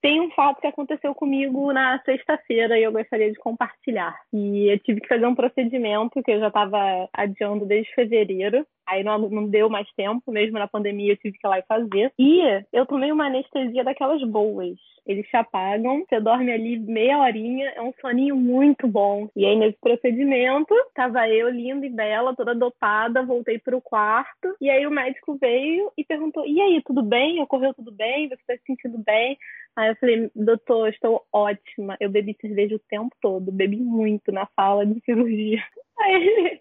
tem um fato que aconteceu comigo na sexta-feira e eu gostaria de compartilhar. E eu tive que fazer um procedimento que eu já estava adiando desde fevereiro. Aí não, não deu mais tempo, mesmo na pandemia eu tive que ir lá e fazer. E eu tomei uma anestesia daquelas boas. Eles te apagam, você dorme ali meia horinha, é um soninho muito bom. E aí, nesse procedimento, tava eu linda e bela, toda dopada, voltei pro quarto. E aí o médico veio e perguntou: E aí, tudo bem? Ocorreu tudo bem? Você tá se sentindo bem? Aí eu falei, doutor, estou ótima. Eu bebi cerveja o tempo todo, bebi muito na sala de cirurgia. Aí ele,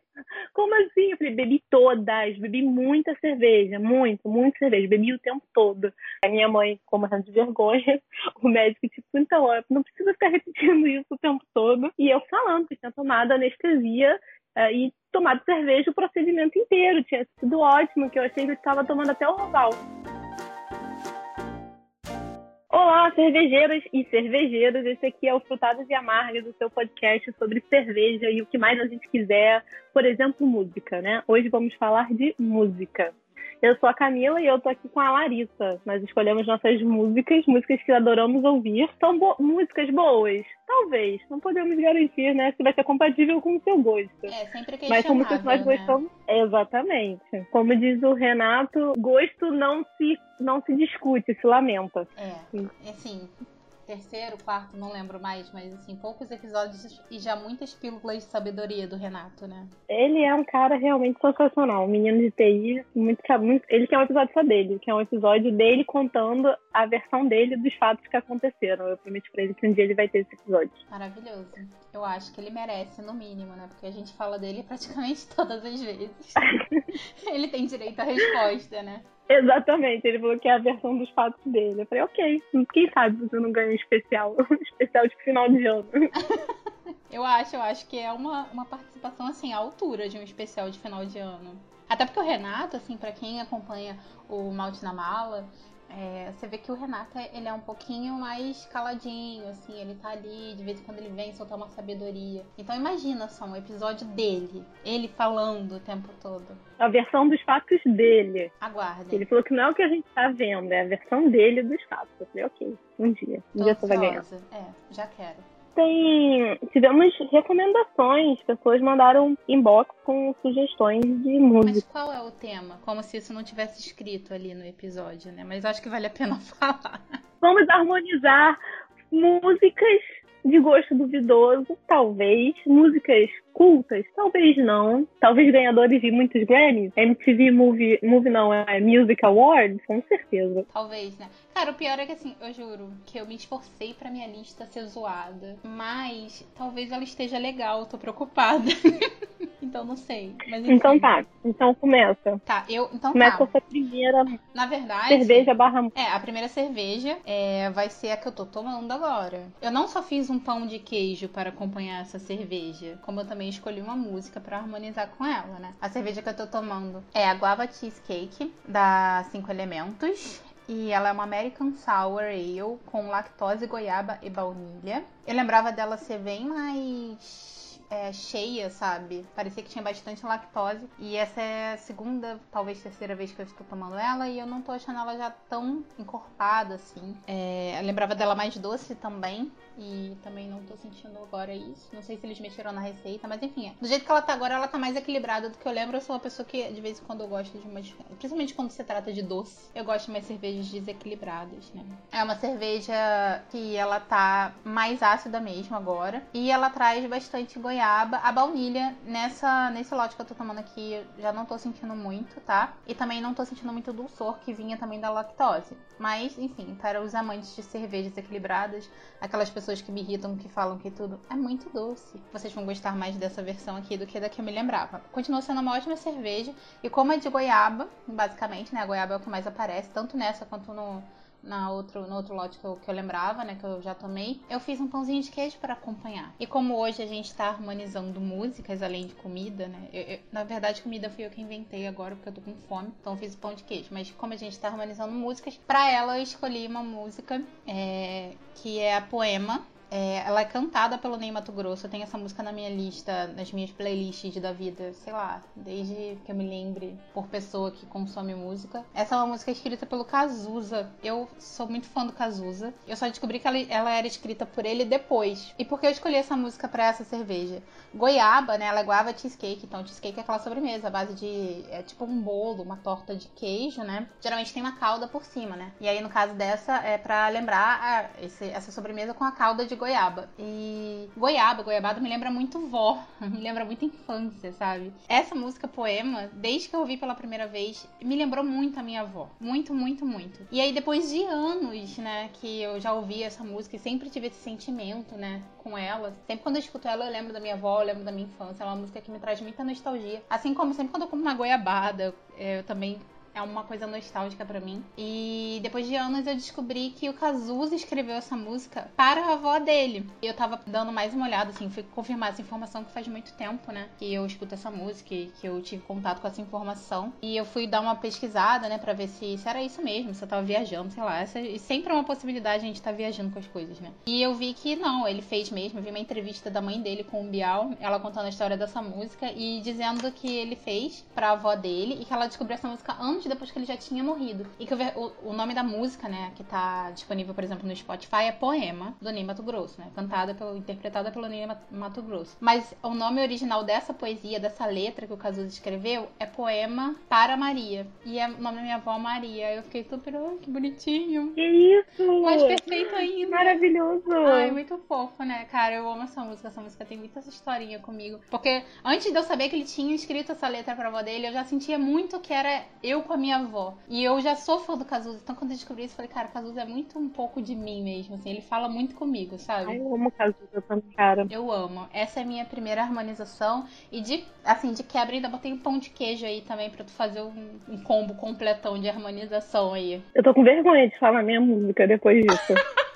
como assim? Eu falei, bebi todas, bebi muita cerveja, muito, muita cerveja, bebi o tempo todo. A minha mãe, como morrendo de vergonha, o médico, tipo, então, não precisa ficar repetindo isso o tempo todo. E eu falando que tinha tomado anestesia uh, e tomado cerveja o procedimento inteiro, tinha sido ótimo, que eu achei que eu estava tomando até o Roval. Olá, cervejeiras e cervejeiros. Esse aqui é o Frutadas e Amargas, o seu podcast sobre cerveja e o que mais a gente quiser, por exemplo, música, né? Hoje vamos falar de música. Eu sou a Camila e eu tô aqui com a Larissa. Nós escolhemos nossas músicas, músicas que adoramos ouvir. São bo músicas boas? Talvez. Não podemos garantir, né? Se vai ser compatível com o seu gosto. É, sempre que Mas são músicas que nós né? gostamos. Exatamente. Como diz o Renato, gosto não se, não se discute, se lamenta. É, assim, terceiro, quarto, não lembro mais, mas assim, poucos episódios e já muitas pílulas de sabedoria do Renato, né? Ele é um cara realmente sensacional, um menino de TI, muito, muito, ele quer um episódio só dele, que é um episódio dele contando a versão dele dos fatos que aconteceram. Eu prometi pra ele que um dia ele vai ter esse episódio. Maravilhoso. Eu acho que ele merece, no mínimo, né? Porque a gente fala dele praticamente todas as vezes. ele tem direito à resposta, né? Exatamente, ele falou que é a versão dos fatos dele. Eu falei, ok, quem sabe você não ganha um especial, um especial de final de ano. eu acho, eu acho que é uma, uma participação assim, à altura de um especial de final de ano. Até porque o Renato, assim, para quem acompanha o Malte na Mala, é, você vê que o Renato ele é um pouquinho mais caladinho, assim, ele tá ali, de vez em quando ele vem soltar uma sabedoria. Então imagina só um episódio dele, ele falando o tempo todo. A versão dos fatos dele. Aguarde. Ele falou que não é o que a gente tá vendo, é a versão dele dos fatos. Eu falei, ok, um dia. Um Tô dia você vai ganhar. É, já quero Tivemos recomendações, pessoas mandaram inbox com sugestões de música. Mas qual é o tema? Como se isso não tivesse escrito ali no episódio, né? Mas acho que vale a pena falar. Vamos harmonizar músicas de gosto duvidoso, talvez. Músicas cultas, talvez não. Talvez ganhadores de muitos Grammys. MTV Movie, Movie não, é Music Awards, com certeza. Talvez, né? Cara, o pior é que assim, eu juro que eu me esforcei pra minha lista ser zoada. Mas talvez ela esteja legal, tô preocupada. então não sei. Mas, enfim. Então tá, então começa. Tá, eu. Então começa tá. a primeira. Na verdade. Cerveja barra. É, a primeira cerveja é, vai ser a que eu tô tomando agora. Eu não só fiz um pão de queijo para acompanhar essa cerveja, como eu também escolhi uma música para harmonizar com ela, né? A cerveja que eu tô tomando é a Guava Cheesecake da Cinco Elementos. E ela é uma American Sour Ale com lactose, goiaba e baunilha. Eu lembrava dela ser bem mais é, cheia, sabe? Parecia que tinha bastante lactose. E essa é a segunda, talvez terceira vez que eu estou tomando ela. E eu não tô achando ela já tão encorpada assim. É, eu lembrava dela mais doce também. E também não tô sentindo agora isso. Não sei se eles mexeram na receita, mas enfim. É. Do jeito que ela tá agora, ela tá mais equilibrada do que eu lembro. Eu sou uma pessoa que de vez em quando eu gosto de umas. Principalmente quando se trata de doce, eu gosto de mais cervejas desequilibradas, né? É uma cerveja que ela tá mais ácida mesmo agora. E ela traz bastante goiaba. A baunilha, nessa, nesse lote que eu tô tomando aqui, já não tô sentindo muito, tá? E também não tô sentindo muito dulçor que vinha também da lactose. Mas, enfim, para os amantes de cervejas equilibradas, aquelas pessoas pessoas que me irritam, que falam que tudo é muito doce. Vocês vão gostar mais dessa versão aqui do que da que eu me lembrava. Continua sendo uma ótima cerveja. E como é de goiaba, basicamente, né? A goiaba é o que mais aparece, tanto nessa quanto no, na outro, no outro lote que eu, que eu lembrava, né? Que eu já tomei. Eu fiz um pãozinho de queijo para acompanhar. E como hoje a gente tá harmonizando músicas além de comida, né? Eu, eu, na verdade, comida fui eu que inventei agora, porque eu tô com fome. Então eu fiz o pão de queijo. Mas como a gente tá harmonizando músicas, para ela eu escolhi uma música é, que é a Poema, É, ela é cantada pelo Ney Mato Grosso. Eu tenho essa música na minha lista, nas minhas playlists da vida, sei lá, desde que eu me lembre, por pessoa que consome música. Essa é uma música escrita pelo Cazuza. Eu sou muito fã do Cazuza. Eu só descobri que ela, ela era escrita por ele depois. E por que eu escolhi essa música para essa cerveja? Goiaba, né? Ela é goiaba cheesecake. Então, cheesecake é aquela sobremesa, a base de. É tipo um bolo, uma torta de queijo, né? Geralmente tem uma calda por cima, né? E aí, no caso dessa, é para lembrar a, esse, essa sobremesa com a calda de goiaba. E goiaba, goiabada me lembra muito vó, me lembra muito infância, sabe? Essa música poema, desde que eu ouvi pela primeira vez, me lembrou muito a minha avó. Muito, muito, muito. E aí, depois de anos, né, que eu já ouvi essa música e sempre tive esse sentimento, né, com ela. Sempre quando eu escuto ela, eu lembro da minha avó, eu lembro da minha infância. É uma música que me traz muita nostalgia. Assim como sempre quando eu como uma goiabada, eu também é uma coisa nostálgica para mim. E depois de anos eu descobri que o Cazuza escreveu essa música para a avó dele. E eu tava dando mais uma olhada, assim, fui confirmar essa informação que faz muito tempo, né? Que eu escuto essa música e que eu tive contato com essa informação. E eu fui dar uma pesquisada, né, pra ver se, se era isso mesmo, se eu tava viajando, sei lá. Essa, e sempre é uma possibilidade a gente tá viajando com as coisas, né? E eu vi que não, ele fez mesmo. Eu vi uma entrevista da mãe dele com o Bial, ela contando a história dessa música e dizendo que ele fez pra avó dele e que ela descobriu essa música anos depois que ele já tinha morrido. E que o, o nome da música, né, que tá disponível, por exemplo, no Spotify é Poema, do Ney Mato Grosso, né? Cantada pelo, interpretada pelo Ney Mato Grosso. Mas o nome original dessa poesia, dessa letra que o Cazuza escreveu, é Poema para Maria. E é o nome da minha avó Maria. Eu fiquei super, oh, que bonitinho. Que isso! Mais perfeito ainda. Maravilhoso! Ai, muito fofo, né? Cara, eu amo essa música. Essa música tem muita historinha comigo. Porque antes de eu saber que ele tinha escrito essa letra pra avó dele, eu já sentia muito que era eu com a minha avó. E eu já sou fã do Cazuza, então quando eu descobri isso, eu falei, cara, Cazuza é muito um pouco de mim mesmo, assim, ele fala muito comigo, sabe? Ai, eu amo Cazuza também, cara. Eu amo. Essa é a minha primeira harmonização. E de, assim, de quebra ainda botei um pão de queijo aí também pra tu fazer um, um combo completão de harmonização aí. Eu tô com vergonha de falar minha música depois disso.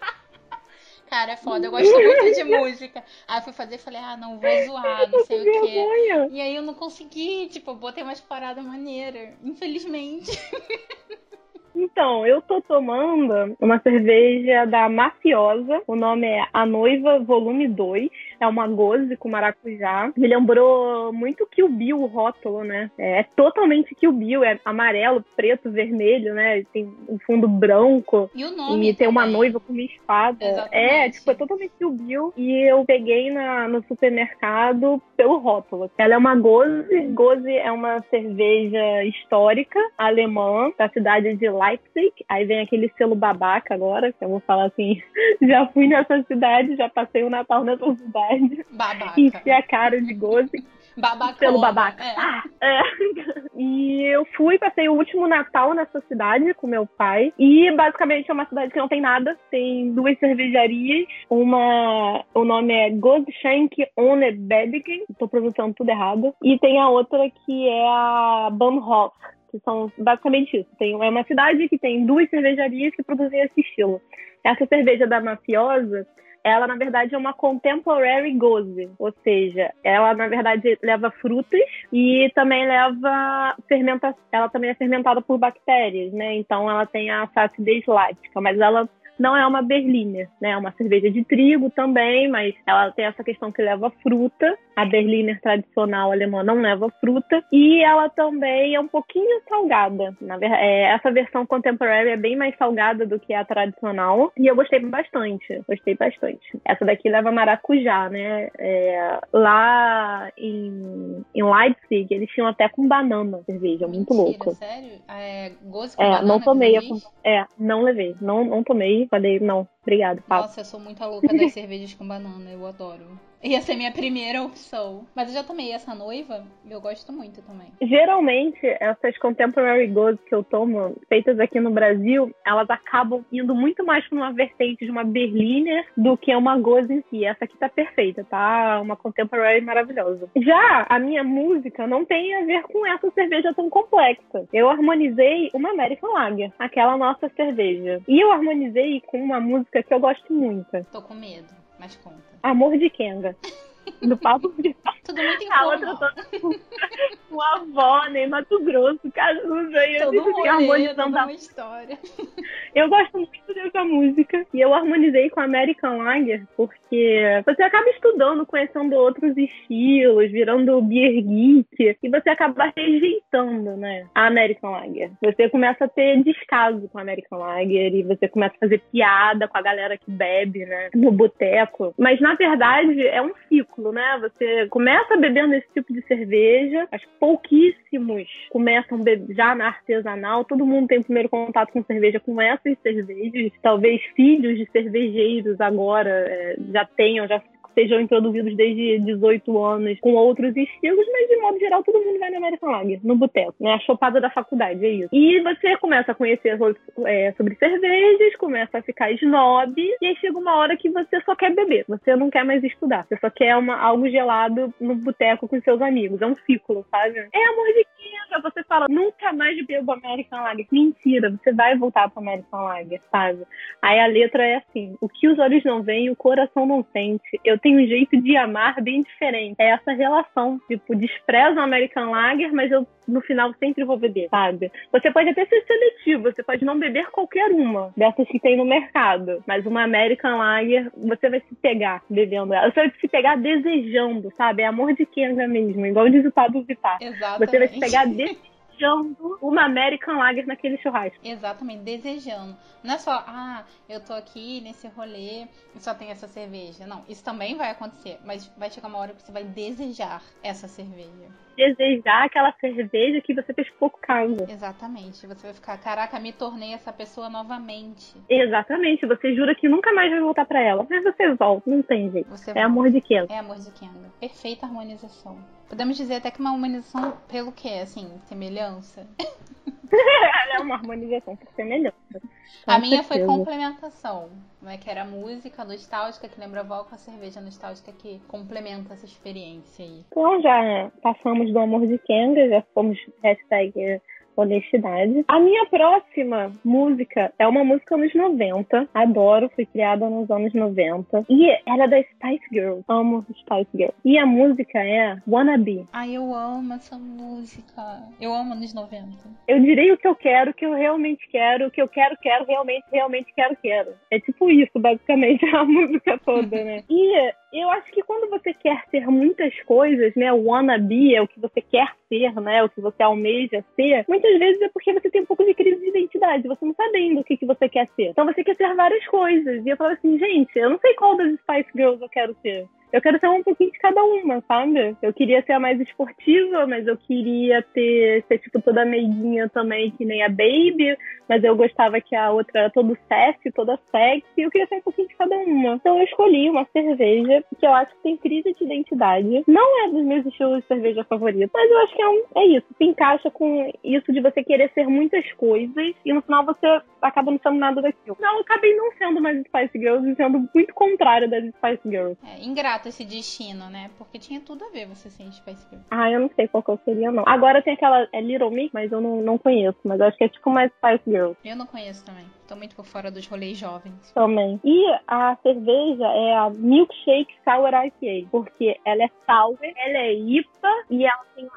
Cara, é foda, eu gosto muito de música. Aí eu fui fazer e falei, ah, não, vou zoar, não sei o quê. E aí eu não consegui, tipo, botei umas paradas maneiras, infelizmente. Então, eu tô tomando uma cerveja da Mafiosa. O nome é A Noiva Volume 2. É uma goze com maracujá. Me lembrou muito Kill Bill, o rótulo, né? É, é totalmente Kill Bill. É amarelo, preto, vermelho, né? Tem um fundo branco. E o nome E tem uma noiva com uma espada. É, Exatamente. É, tipo, é totalmente Kill Bill. E eu peguei na, no supermercado pelo rótulo. Ela é uma goze. Goze é uma cerveja histórica alemã da cidade de Leipzig. Aí vem aquele selo babaca agora, que eu vou falar assim, já fui nessa cidade, já passei o Natal nessa cidade. Babaca. Enchi a cara de goze. Babaca. Pelo babaca. É. Ah, é. E eu fui, passei o último Natal nessa cidade com meu pai. E basicamente é uma cidade que não tem nada. Tem duas cervejarias. Uma, o nome é Godschenk ohne Bedigen. Tô pronunciando tudo errado. E tem a outra que é a Bahnhof que são basicamente isso. Tem, é uma cidade que tem duas cervejarias que produzem esse estilo. Essa cerveja da Mafiosa, ela na verdade é uma contemporary goze, ou seja, ela na verdade leva frutas e também leva fermentação, ela também é fermentada por bactérias, né? Então ela tem a acidez lática, mas ela não é uma Berliner, né? É uma cerveja de trigo também, mas ela tem essa questão que leva fruta. A Berliner tradicional alemã não leva fruta. E ela também é um pouquinho salgada. Na verdade, é, essa versão contemporary é bem mais salgada do que a tradicional. E eu gostei bastante. Gostei bastante. Essa daqui leva maracujá, né? É, lá em, em Leipzig, eles tinham até com banana cerveja. Muito louco. Sério? É, com é, banana, não tomei. É, não levei. Não, não tomei falei, não, obrigado. Nossa, eu sou muito louca das cervejas com banana, eu adoro. Ia ser minha primeira opção. Mas eu já tomei essa noiva e eu gosto muito também. Geralmente, essas contemporary goes que eu tomo, feitas aqui no Brasil, elas acabam indo muito mais para uma vertente de uma Berliner do que uma goze em si. Essa aqui tá perfeita, tá? Uma contemporary maravilhosa. Já a minha música não tem a ver com essa cerveja tão complexa. Eu harmonizei uma American Lager, aquela nossa cerveja. E eu harmonizei com uma música que eu gosto muito. Tô com medo, mas conta. Amor de Kenga. Do Papo Vital. Tudo muito A outra toda com a avó, né? Mato Grosso, Cazuza. E eu Todo disse assim, rolê, harmonizando toda a uma história. Eu gosto muito dessa música. E eu harmonizei com American Lager porque você acaba estudando, conhecendo outros estilos, virando beer geek. E você acaba rejeitando, né? A American Lager. Você começa a ter descaso com a American Lager. E você começa a fazer piada com a galera que bebe, né? No boteco. Mas na verdade é um ciclo, né? Você começa bebendo esse tipo de cerveja. Que pouquíssimos começam já na artesanal. Todo mundo tem o primeiro contato com cerveja com essas cervejas. Talvez filhos de cervejeiros agora é, já tenham, já sejam introduzidos desde 18 anos com outros estilos, mas de modo geral todo mundo vai na American Lager, no boteco, né? A chopada da faculdade, é isso. E você começa a conhecer é, sobre cervejas, começa a ficar snob, e aí chega uma hora que você só quer beber, você não quer mais estudar, você só quer uma, algo gelado no boteco com seus amigos, é um ciclo, sabe? É amor de quinta, você fala, nunca mais bebo American Lager. Mentira, você vai voltar para American Lager, sabe? Aí a letra é assim: o que os olhos não veem, o coração não sente. Eu tenho um jeito de amar bem diferente. É essa relação. Tipo, desprezo o American Lager, mas eu no final sempre vou beber, sabe? Você pode até ser seletivo, você pode não beber qualquer uma dessas que tem no mercado. Mas uma American Lager, você vai se pegar bebendo ela. Você vai se pegar desejando, sabe? É amor de Kenga mesmo, igual diz o Pablo Vittar. Exatamente. Você vai se pegar desejando uma American Lager naquele churrasco. Exatamente, desejando. Não é só, ah, eu tô aqui nesse rolê e só tem essa cerveja. Não, isso também vai acontecer, mas vai chegar uma hora que você vai desejar essa cerveja. Desejar aquela cerveja que você fez pouco caso. Exatamente. Você vai ficar, caraca, me tornei essa pessoa novamente. Exatamente, você jura que nunca mais vai voltar pra ela. Mas você volta, não tem jeito. Você É amor de quê? É amor de Kenga. Perfeita harmonização. Podemos dizer até que uma harmonização pelo quê? Assim, semelhança? Ela é uma harmonização por semelhança. a minha foi certeza. complementação, né? Que era música nostálgica que lembra a avó com a cerveja nostálgica que complementa essa experiência aí. Então já passamos do amor de Kenga, já fomos hashtag honestidade. A minha próxima música é uma música anos 90. Adoro, foi criada nos anos 90. E ela é da Spice Girls. Amo Spice Girls. E a música é Wanna Be. Ai, eu amo essa música. Eu amo anos 90. Eu direi o que eu quero, o que eu realmente quero, o que eu quero, quero, realmente, realmente quero, quero. É tipo isso, basicamente, a música toda, né? E eu acho que quando você quer ser muitas coisas, né? O wanna be é o que você quer ser, né? O que você almeja ser. Muitas vezes é porque você tem um pouco de crise de identidade. Você não sabe ainda o que, que você quer ser. Então você quer ser várias coisas. E eu falo assim, gente, eu não sei qual das Spice Girls eu quero ser. Eu quero ser um pouquinho de cada uma, sabe? Eu queria ser a mais esportiva, mas eu queria ter ser tipo toda meiguinha também, que nem a Baby, mas eu gostava que a outra era todo sexy, toda sexy, eu queria ser um pouquinho de cada uma. Então eu escolhi uma cerveja que eu acho que tem crise de identidade. Não é dos meus estilos de cerveja favoritos, mas eu acho que é, um, é isso. Se encaixa com isso de você querer ser muitas coisas e no final você acaba não sendo nada daquilo. Não, eu acabei não sendo mais Spice Girls e sendo muito contrária das Spice Girls. É ingrato esse destino, né? Porque tinha tudo a ver você ser Spice Girl. Ah, eu não sei qual que eu seria, não. Agora tem aquela é Little Mix, mas eu não, não conheço. Mas eu acho que é tipo mais Spice Girls Eu não conheço também. Tô muito por fora dos rolês jovens. também. E a cerveja é a Milkshake Sour IPA, porque ela é sour, ela é IPA e ela tem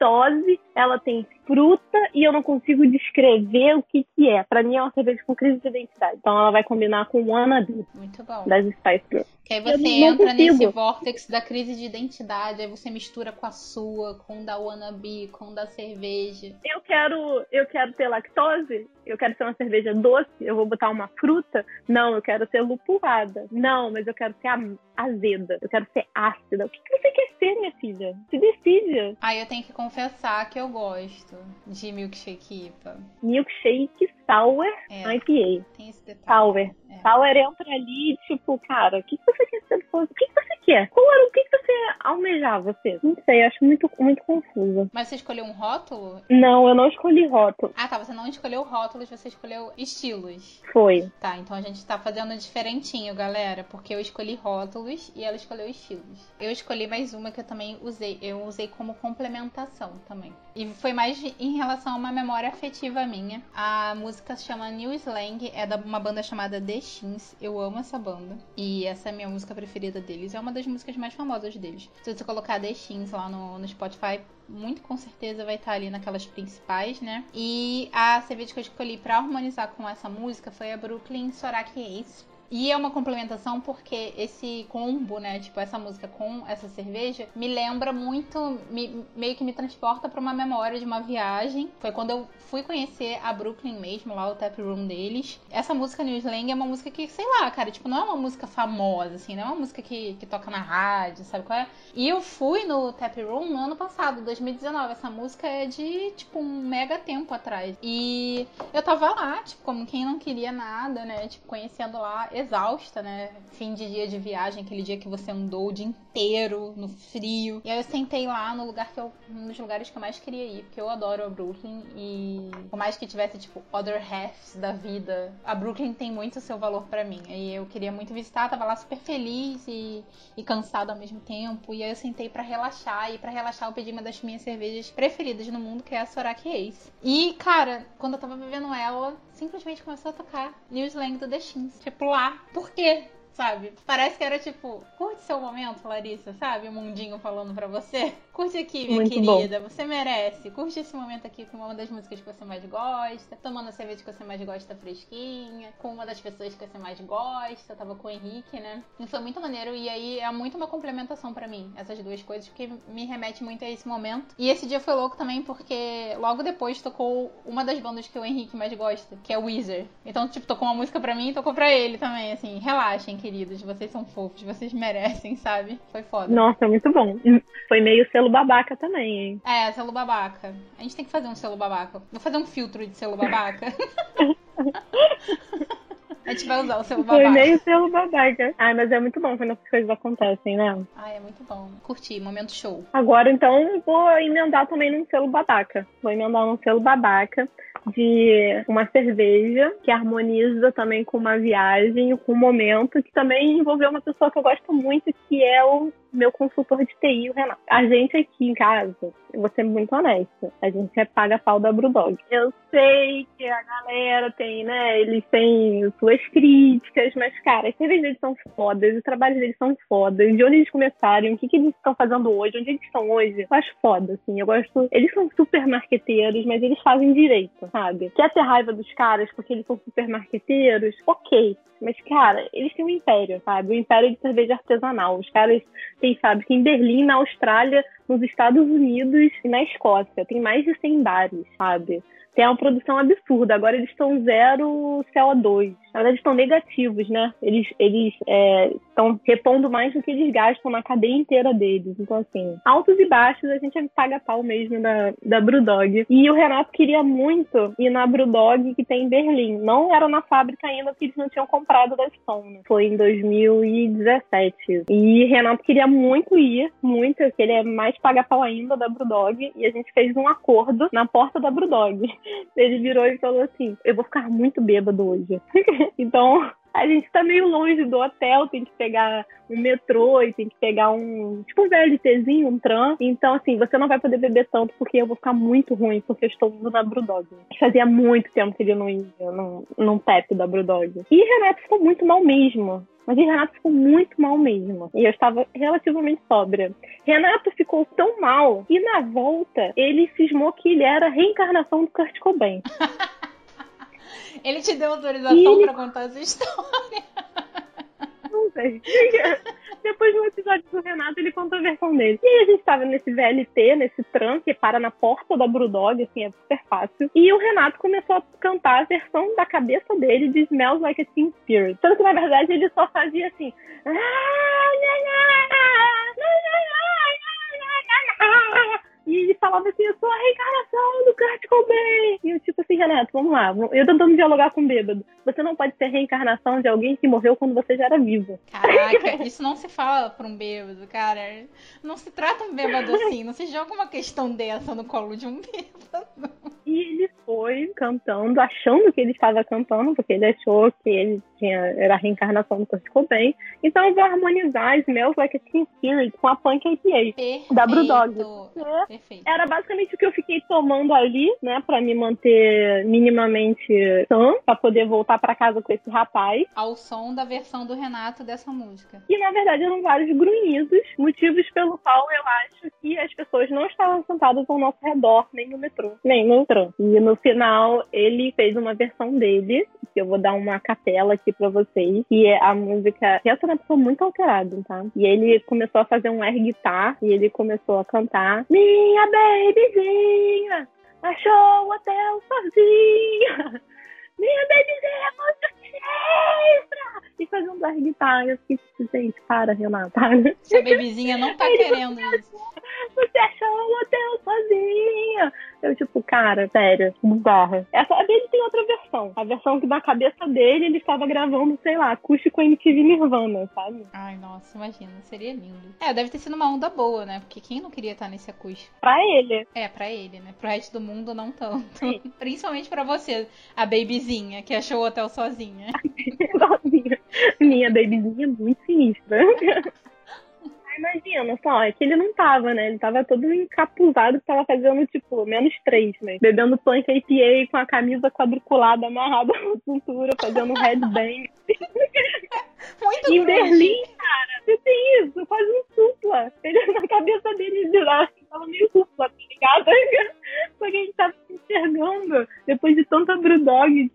lactose, ela tem fruta e eu não consigo descrever o que que é. Pra mim é uma cerveja com crise de identidade. Então ela vai combinar com Wannabe Muito bom. das Spice Girls. Que aí você entra nesse vórtex da crise de identidade, aí você mistura com a sua, com o da wannabe, com o da cerveja. eu quero, eu quero ter lactose, eu quero ser uma cerveja doce, eu vou botar uma fruta. Não, eu quero ser lupulada. Não, mas eu quero ser azeda, eu quero ser ácida. O que, que você quer ser, minha filha? Se decide. Aí eu tenho que confessar que eu gosto de milkshake IPA. Milkshake Sour É, IPA. tem esse detalhe. Sour. É. Sour entra ali, tipo, cara, o que, que você quer ser? O que, que você quer? Qual era o que, que você almejar você? Não sei, acho muito, muito confusa. Mas você escolheu um rótulo? Não, eu não escolhi rótulo. Ah, tá. Você não escolheu rótulos, você escolheu estilos. Foi. Tá, então a gente tá fazendo diferentinho, galera. Porque eu escolhi rótulos e ela escolheu estilos. Eu escolhi mais uma que eu também usei. Eu usei como complementação também. E foi mais em relação a uma memória afetiva minha. A música se chama New Slang, é da uma banda chamada The Shins. Eu amo essa banda. E essa é a minha música preferida deles. É uma das músicas mais famosas deles. Se você colocar The Shins lá no, no Spotify, muito com certeza vai estar ali naquelas principais, né? E a cerveja que eu escolhi para harmonizar com essa música foi a Brooklyn Soraki Ace. E é uma complementação porque esse combo, né, tipo essa música com essa cerveja, me lembra muito, me, meio que me transporta para uma memória de uma viagem. Foi quando eu fui conhecer a Brooklyn mesmo, lá o tap room deles. Essa música New Slang é uma música que, sei lá, cara, tipo, não é uma música famosa, assim, não é uma música que, que toca na rádio, sabe qual é? E eu fui no tap room no ano passado, 2019. Essa música é de, tipo, um mega tempo atrás. E eu tava lá, tipo, como quem não queria nada, né, tipo, conhecendo lá exausta, né? Fim de dia de viagem, aquele dia que você andou o dia inteiro no frio. E aí eu sentei lá no lugar que eu. Um dos lugares que eu mais queria ir, porque eu adoro a Brooklyn. E por mais que tivesse, tipo, other halves da vida, a Brooklyn tem muito seu valor para mim. E eu queria muito visitar, tava lá super feliz e, e ao mesmo tempo. E aí eu sentei para relaxar. E para relaxar eu pedi uma das minhas cervejas preferidas no mundo, que é a Soraki Ace. E, cara, quando eu tava bebendo ela, simplesmente começou a tocar New Slang do The Shins. Tipo, lá. Por quê? Sabe? Parece que era tipo, curte seu momento, Larissa, sabe? O mundinho falando pra você. Curte aqui, minha Muito querida. Você merece. Curte esse momento aqui com uma das músicas que você mais gosta. Tomando a cerveja que você mais gosta fresquinha. Com uma das pessoas que você mais gosta. Eu tava com o Henrique, né? E foi muito maneiro. E aí é muito uma complementação pra mim, essas duas coisas, porque me remete muito a esse momento. E esse dia foi louco também, porque logo depois tocou uma das bandas que o Henrique mais gosta, que é o Weezer. Então, tipo, tocou uma música pra mim e tocou pra ele também, assim. Relaxem, queridos. Vocês são fofos, vocês merecem, sabe? Foi foda. Nossa, muito bom. Foi meio selo babaca também, hein? É, selo babaca. A gente tem que fazer um selo babaca. Vou fazer um filtro de selo babaca. A gente vai usar o selo babaca. Foi meio selo babaca. Ai, mas é muito bom quando essas coisas acontecem, né? Ai, é muito bom. Curti, momento show. Agora, então, vou emendar também num selo babaca. Vou emendar num selo babaca de uma cerveja que harmoniza também com uma viagem, com um momento que também envolveu uma pessoa que eu gosto muito, que é o meu consultor de TI, o Renato. A gente aqui em casa, eu vou ser muito honesta, a gente é paga pau da Brewdog. Eu sei que a galera tem, né, eles têm suas críticas, mas, cara, as cervejas deles são fodas, os trabalhos deles são fodas, de onde eles começaram, o que, que eles estão fazendo hoje, onde eles estão hoje, eu acho foda, assim, eu gosto... Eles são super marqueteiros, mas eles fazem direito, sabe? Quer ter raiva dos caras porque eles são super marqueteiros? Ok. Mas, cara, eles têm um império, sabe? O império de cerveja artesanal. Os caras têm fábrica em Berlim, na Austrália, nos Estados Unidos e na Escócia. Tem mais de 100 bares, sabe? Tem uma produção absurda. Agora eles estão zero CO2. Na verdade, estão negativos, né? Eles eles estão é, repondo mais do que eles gastam na cadeia inteira deles. Então, assim, altos e baixos, a gente paga pau mesmo da, da Brewdog. E o Renato queria muito ir na Brewdog que tem em Berlim. Não era na fábrica ainda, porque eles não tinham comprado da Stone. Foi em 2017. E Renato queria muito ir, muito, que ele é mais paga pau ainda da Brewdog. E a gente fez um acordo na porta da Brewdog. Ele virou e falou assim: Eu vou ficar muito bêbado hoje. então, a gente tá meio longe do hotel, tem que pegar um metrô e tem que pegar um, tipo um VLTzinho, um tram. Então, assim, você não vai poder beber tanto porque eu vou ficar muito ruim, porque eu estou indo na Brewdog. Fazia muito tempo que ele não ia num, num PEP da Brewdog. E Renato ficou muito mal mesmo. Mas o Renato ficou muito mal mesmo. E eu estava relativamente sóbria. Renato ficou tão mal e na volta ele cismou que ele era a reencarnação do Kurt Cobain. ele te deu autorização ele... para contar essa história? Não sei. Depois do episódio do Renato, ele conta a versão dele. E aí a gente tava nesse VLT, nesse tram, que para na porta da Brewdog, assim, é super fácil. E o Renato começou a cantar a versão da cabeça dele de Smells Like a Teen Spirit. Tanto que, na verdade, ele só fazia assim... E ele falava assim, eu sou a reencarnação do Kurt Cobain. E eu tipo assim, Renato, vamos lá. Eu tentando dialogar com o bêbado. Você não pode ser reencarnação de alguém que morreu quando você já era vivo. Caraca, isso não se fala pra um bêbado, cara. Não se trata um bêbado assim. Não se joga uma questão dessa no colo de um bêbado. E ele foi cantando, achando que ele estava cantando, porque ele achou que ele tinha, era a reencarnação do Kurt Cobain. Então eu vou harmonizar Smells Like a Teen Spirit com a Punk APA Perfeito. da Brewdog. Perfeito. Era basicamente o que eu fiquei tomando ali, né, para me manter minimamente sã, pra poder voltar para casa com esse rapaz. Ao som da versão do Renato dessa música. E na verdade eram vários grunhidos, motivos pelo qual eu acho que as pessoas não estavam sentadas ao nosso redor, nem no metrô, nem no trânsito. E no final ele fez uma versão dele, que eu vou dar uma capela aqui pra vocês, que é a música. Essa é uma muito alterada, tá? E ele começou a fazer um air guitar e ele começou a cantar Minha babyzinha achou o hotel sozinha. Minha babyzinha é muito sinistra! E fazendo air guitar. Eu fiquei tipo, gente, para, Renata. Sua bebezinha não tá querendo isso. Você achou o hotel sozinha. Eu, tipo, cara, sério, bizarra. Essa dele tem outra versão. A versão que na cabeça dele ele estava gravando, sei lá, acústico MTV Nirvana, sabe? Ai, nossa, imagina, seria lindo. É, deve ter sido uma onda boa, né? Porque quem não queria estar nesse acústico? Pra ele. É, pra ele, né? Pro resto do mundo, não tanto. Principalmente pra você, a babyzinha, que achou o hotel sozinha. Minha babyzinha é muito sinistra. imagina só, é que ele não tava, né? Ele tava todo encapuzado, tava fazendo, tipo, menos três, né? Bebendo punk APA com a camisa quadriculada amarrada na cintura, fazendo headbang. Muito em. Berlim, cara, tem isso, quase um supla. Ele na cabeça dele de lá, tava meio supla, tá ligado? Só que a gente tava se enxergando depois de tanta Brewdog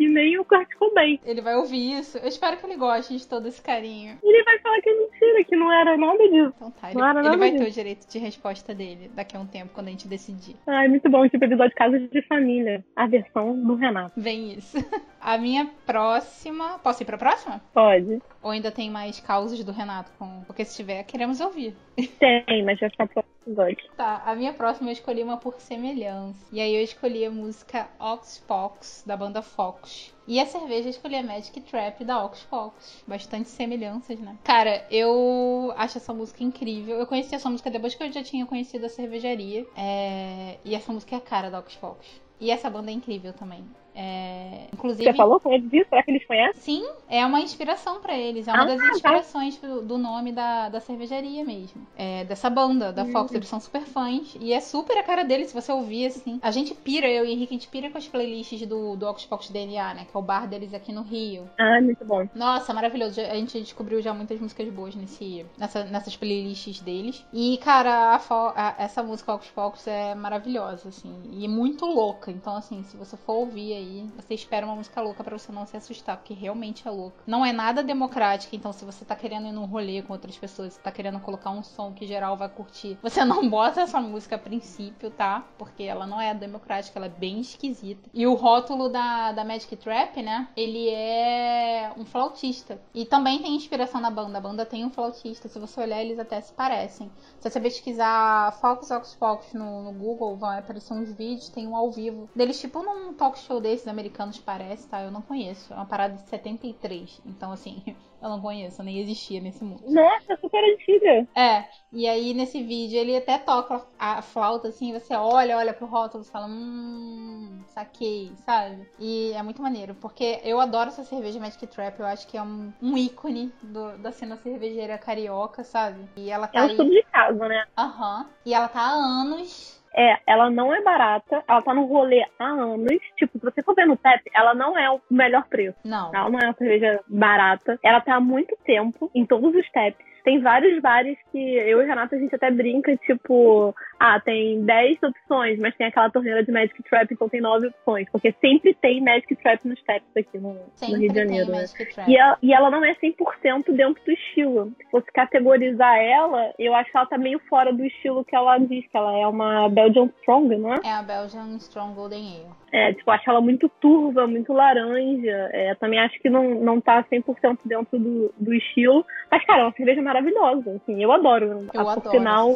Ele vai ouvir isso. Eu espero que ele goste de todo esse carinho. Ele vai falar que é mentira, que não era nada disso. Então tá, ele, ele vai disso. ter o direito de resposta dele daqui a um tempo, quando a gente decidir. Ai, muito bom, tipo episódio de Casa de Família. A versão do Renato. Vem isso. A minha próxima. Posso ir pra próxima? Pode. Ou ainda tem mais causas do Renato? Com... Porque se tiver, queremos ouvir. Tem, mas vai ficar pro episódio. Tá, a minha próxima eu escolhi uma por semelhança. E aí eu escolhi a música Ox Fox, da banda Fox. E a cerveja eu escolhi a Magic Trap da Ox Fox. Bastante semelhanças, né? Cara, eu acho essa música incrível. Eu conheci essa música depois que eu já tinha conhecido a cervejaria. É... E essa música é a cara da Ox Fox. E essa banda é incrível também. É... Inclusive. Você falou com eles disso? Será que eles conhecem? Sim, é uma inspiração pra eles. É uma Ah, das tá. inspirações do, do nome da, da cervejaria mesmo. É, dessa banda, da Fox. Hum. Eles são super fãs. E é super a cara deles, se você ouvir, assim. A gente pira, eu e Henrique, a gente pira com as playlists do, do Oxfox DNA, né? Que é o bar deles aqui no Rio. Ah, muito bom. Nossa, maravilhoso. A gente descobriu já muitas músicas boas nesse, nessa, nessas playlists deles. E, cara, a a- essa música Fox é maravilhosa, assim. E muito louca. Então, assim, se você for ouvir aí, você espera uma música louca pra você não se assustar, porque realmente é louca. Não é nada democrática, então se você tá querendo ir num rolê com outras pessoas, você tá querendo colocar um som que geral vai curtir, você não bota essa música a princípio, tá? Porque ela não é democrática, ela é bem esquisita. E o rótulo da, da Magic Trap, né? Ele é um flautista. E também tem inspiração na banda. A banda tem um flautista. Se você olhar, eles até se parecem. Se você pesquisar Fox Ox Fox no, no Google, vão aparecer uns vídeos, tem um ao vivo. Deles, tipo num talk show desses americanos, parece, tá? Eu não conheço. É uma parada de 73. Então, assim, eu não conheço, nem existia nesse mundo. Nossa, é super antiga. É, e aí nesse vídeo ele até toca a flauta assim, você olha, olha pro rótulo e fala, hum, saquei, sabe? E é muito maneiro, porque eu adoro essa cerveja Magic Trap, eu acho que é um, um ícone do- da cena cervejeira carioca, sabe? E ela tá É um aí. de casa, né? Aham. E ela tá há anos. É, ela não é barata, ela tá no rolê há anos. Tipo, se você for ver no TEP, ela não é o melhor preço. Não. Ela não é uma cerveja barata. Ela tá há muito tempo em todos os TEPs. Tem vários bares que eu e o Renato a gente até brinca, tipo, ah, tem 10 opções, mas tem aquela torneira de Magic Trap, então tem 9 opções. Porque sempre tem Magic Trap nos TEPs aqui no, no Rio de Janeiro. né? Magic Trap. E ela, e ela não é 100% dentro do estilo. Se fosse categorizar ela, eu acho que ela tá meio fora do estilo que ela diz, que ela é uma Belgian Strong, não é? É a Belgian Strong Golden Ale. É, tipo, acho ela muito turva, muito laranja. É, também acho que não, não tá 100% dentro do, do estilo. Mas, cara, é uma cerveja maravilhosa, assim, eu adoro. Eu Por adoro sinal,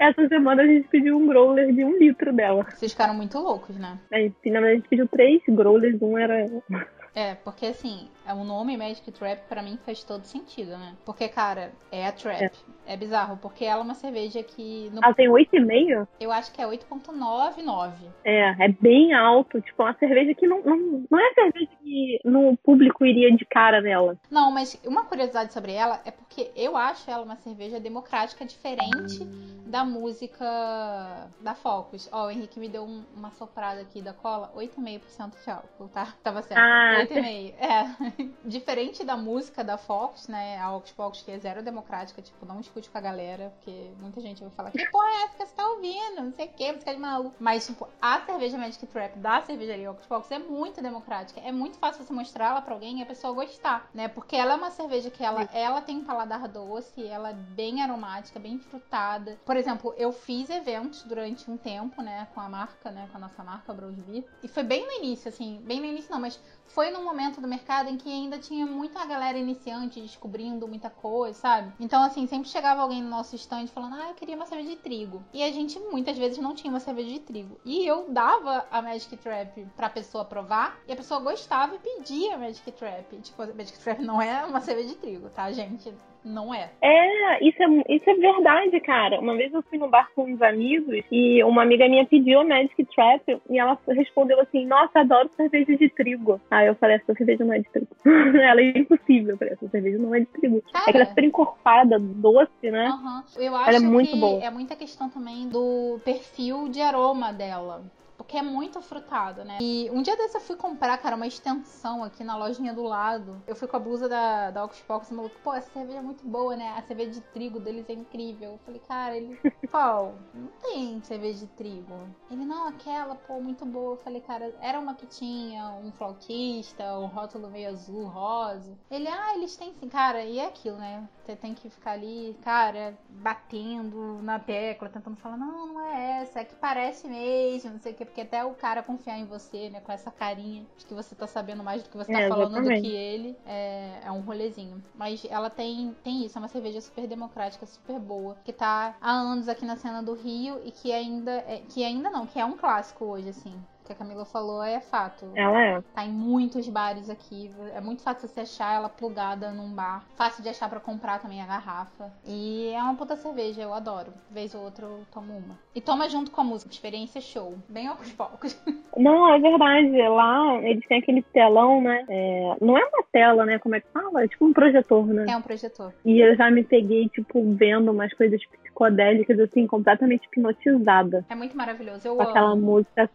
essa semana a gente pediu um growler de um litro dela. Vocês ficaram muito loucos, né? A gente, na verdade, a gente pediu três growlers, um era... É, porque assim, o nome Magic Trap pra mim faz todo sentido, né? Porque, cara, é a Trap. É, bizarro, porque ela é uma cerveja que. No... Ela tem 8,5? Eu acho que é 8,99. É, é bem alto. Tipo, é uma cerveja que não, não, não é cerveja que no público iria de cara nela. Não, mas uma curiosidade sobre ela é porque eu acho ela uma cerveja democrática diferente da música da Focus. Ó, o Henrique me deu um- uma soprada aqui da cola, 8,5% de álcool, tá? Tava certo. Ah. 8,5. É. Diferente da música da Focus, né? A Ox Pocus, que é zero democrática, tipo, não escute com a galera, porque muita gente vai falar, que porra é essa que você tá ouvindo? Não sei o que, música de maluco. Mas, tipo, a cerveja Magic Trap da cervejaria Ox Pocus é muito democrática. É muito fácil você mostrar ela pra alguém e a pessoa gostar, né? Porque ela é uma cerveja que ela, ela tem um paladar doce, ela é bem aromática, bem frutada. Por exemplo, eu fiz eventos durante um tempo, né, com a marca, né, com a nossa marca Brosby. E foi bem no início, assim, bem no início não, mas foi num momento do mercado em que ainda tinha muita galera iniciante descobrindo muita coisa, sabe? Então, assim, sempre chegava alguém no nosso stand falando, ah, eu queria uma cerveja de trigo. E a gente muitas vezes não tinha uma cerveja de trigo. E eu dava a Magic Trap pra pessoa provar, e a pessoa gostava e pedia a Magic Trap. Tipo, a Magic Trap não é uma cerveja de trigo, tá, gente? Não é. É, isso é, isso é verdade, cara. Uma vez eu fui no bar com uns amigos e uma amiga minha pediu a Magic Trap e ela respondeu assim: Nossa, adoro cerveja de trigo. Aí eu falei: Essa cerveja não é de trigo. ela é impossível. Eu falei: Essa cerveja não é de trigo. Cara. É que ela é super encorpada, doce, né? Aham. Eu acho Ela é muito que boa. é muita questão também do perfil de aroma dela. Porque é muito frutado, né? E um dia desse eu fui comprar, cara, uma extensão aqui na lojinha do lado. Eu fui com a blusa da, da Ox e maluco, pô, essa cerveja é muito boa, né? A cerveja de trigo deles é incrível. Eu falei, cara, ele. Qual? Não tem cerveja de trigo. Ele, não, aquela, pô, muito boa. Eu falei, cara, era uma que tinha um flautista, um rótulo meio azul, rosa. Ele, ah, eles têm sim, cara, e é aquilo, né? Você tem que ficar ali, cara, batendo na tecla, tentando falar, não, não é essa, é que parece mesmo, não sei o que, porque até o cara confiar em você, né, com essa carinha de que você tá sabendo mais do que você tá É, falando do que ele, é, é um rolezinho. Mas ela tem, tem isso, é uma cerveja super democrática, super boa, que tá há anos aqui na cena do Rio e que ainda, é, que ainda não, que é um clássico hoje, assim. Que a Camila falou é fato. Ela é. Tá em muitos bares aqui. É muito fácil você achar ela plugada num bar. Fácil de achar pra comprar também a garrafa. E é uma puta cerveja, eu adoro. Vez ou outra eu tomo uma. E toma junto com a música. Experiência show. Bem aos poucos. Não, é verdade. Lá eles têm aquele telão, né? É, não é uma tela, né? Como é que fala? É tipo um projetor, né? É um projetor. E eu já me peguei, tipo, vendo umas coisas psicodélicas, assim, completamente hipnotizada. É muito maravilhoso. Eu Com aquela amo. música, a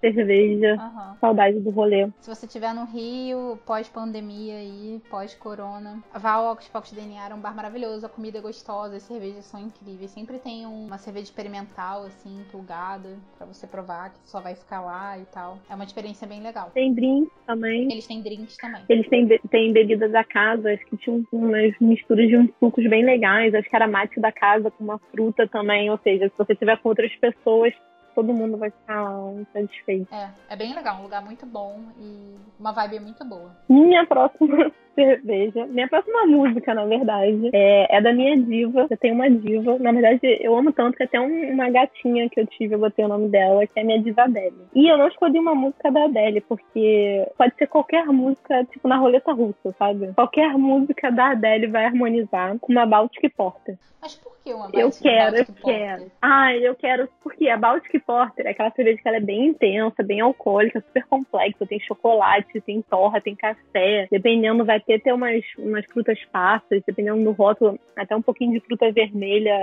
cerveja. Aham. Saudade do rolê. Se você estiver no Rio, pós-pandemia aí, pós-corona, vá ao Ox Pocus DNA, é um bar maravilhoso, a comida é gostosa, as cervejas são incríveis. Sempre tem um- uma cerveja experimental, assim, plugada, pra você provar, que só vai ficar lá e tal. É uma experiência bem legal. Tem drinks também. Eles têm drinks também. Eles têm, be- têm bebidas da casa, acho que tinham umas misturas de uns sucos bem legais. Acho que era mate da casa com uma fruta também. Ou seja, se você tiver com outras pessoas, todo mundo vai ficar satisfeito. É, é bem legal, um lugar muito bom e uma vibe muito boa. Minha próxima cerveja, minha próxima música, na verdade, é, é da minha diva. Eu tenho uma diva. Na verdade, eu amo tanto que até um- uma gatinha que eu tive, eu botei o nome dela, que é minha diva Adele. E eu não escolhi uma música da Adele, porque pode ser qualquer música, tipo na roleta russa, sabe? Qualquer música da Adele vai harmonizar com uma Baltic Porter. Mas por que uma Eu Baltic- quero, eu Baltic Porter? quero. Ai, eu quero. Porque a Baltic Porter é aquela cerveja que ela é bem intensa, bem alcoólica, super complexa. Tem chocolate, tem torra, tem café. Dependendo, vai ter até umas, umas frutas passas. Dependendo do rótulo, até um pouquinho de fruta vermelha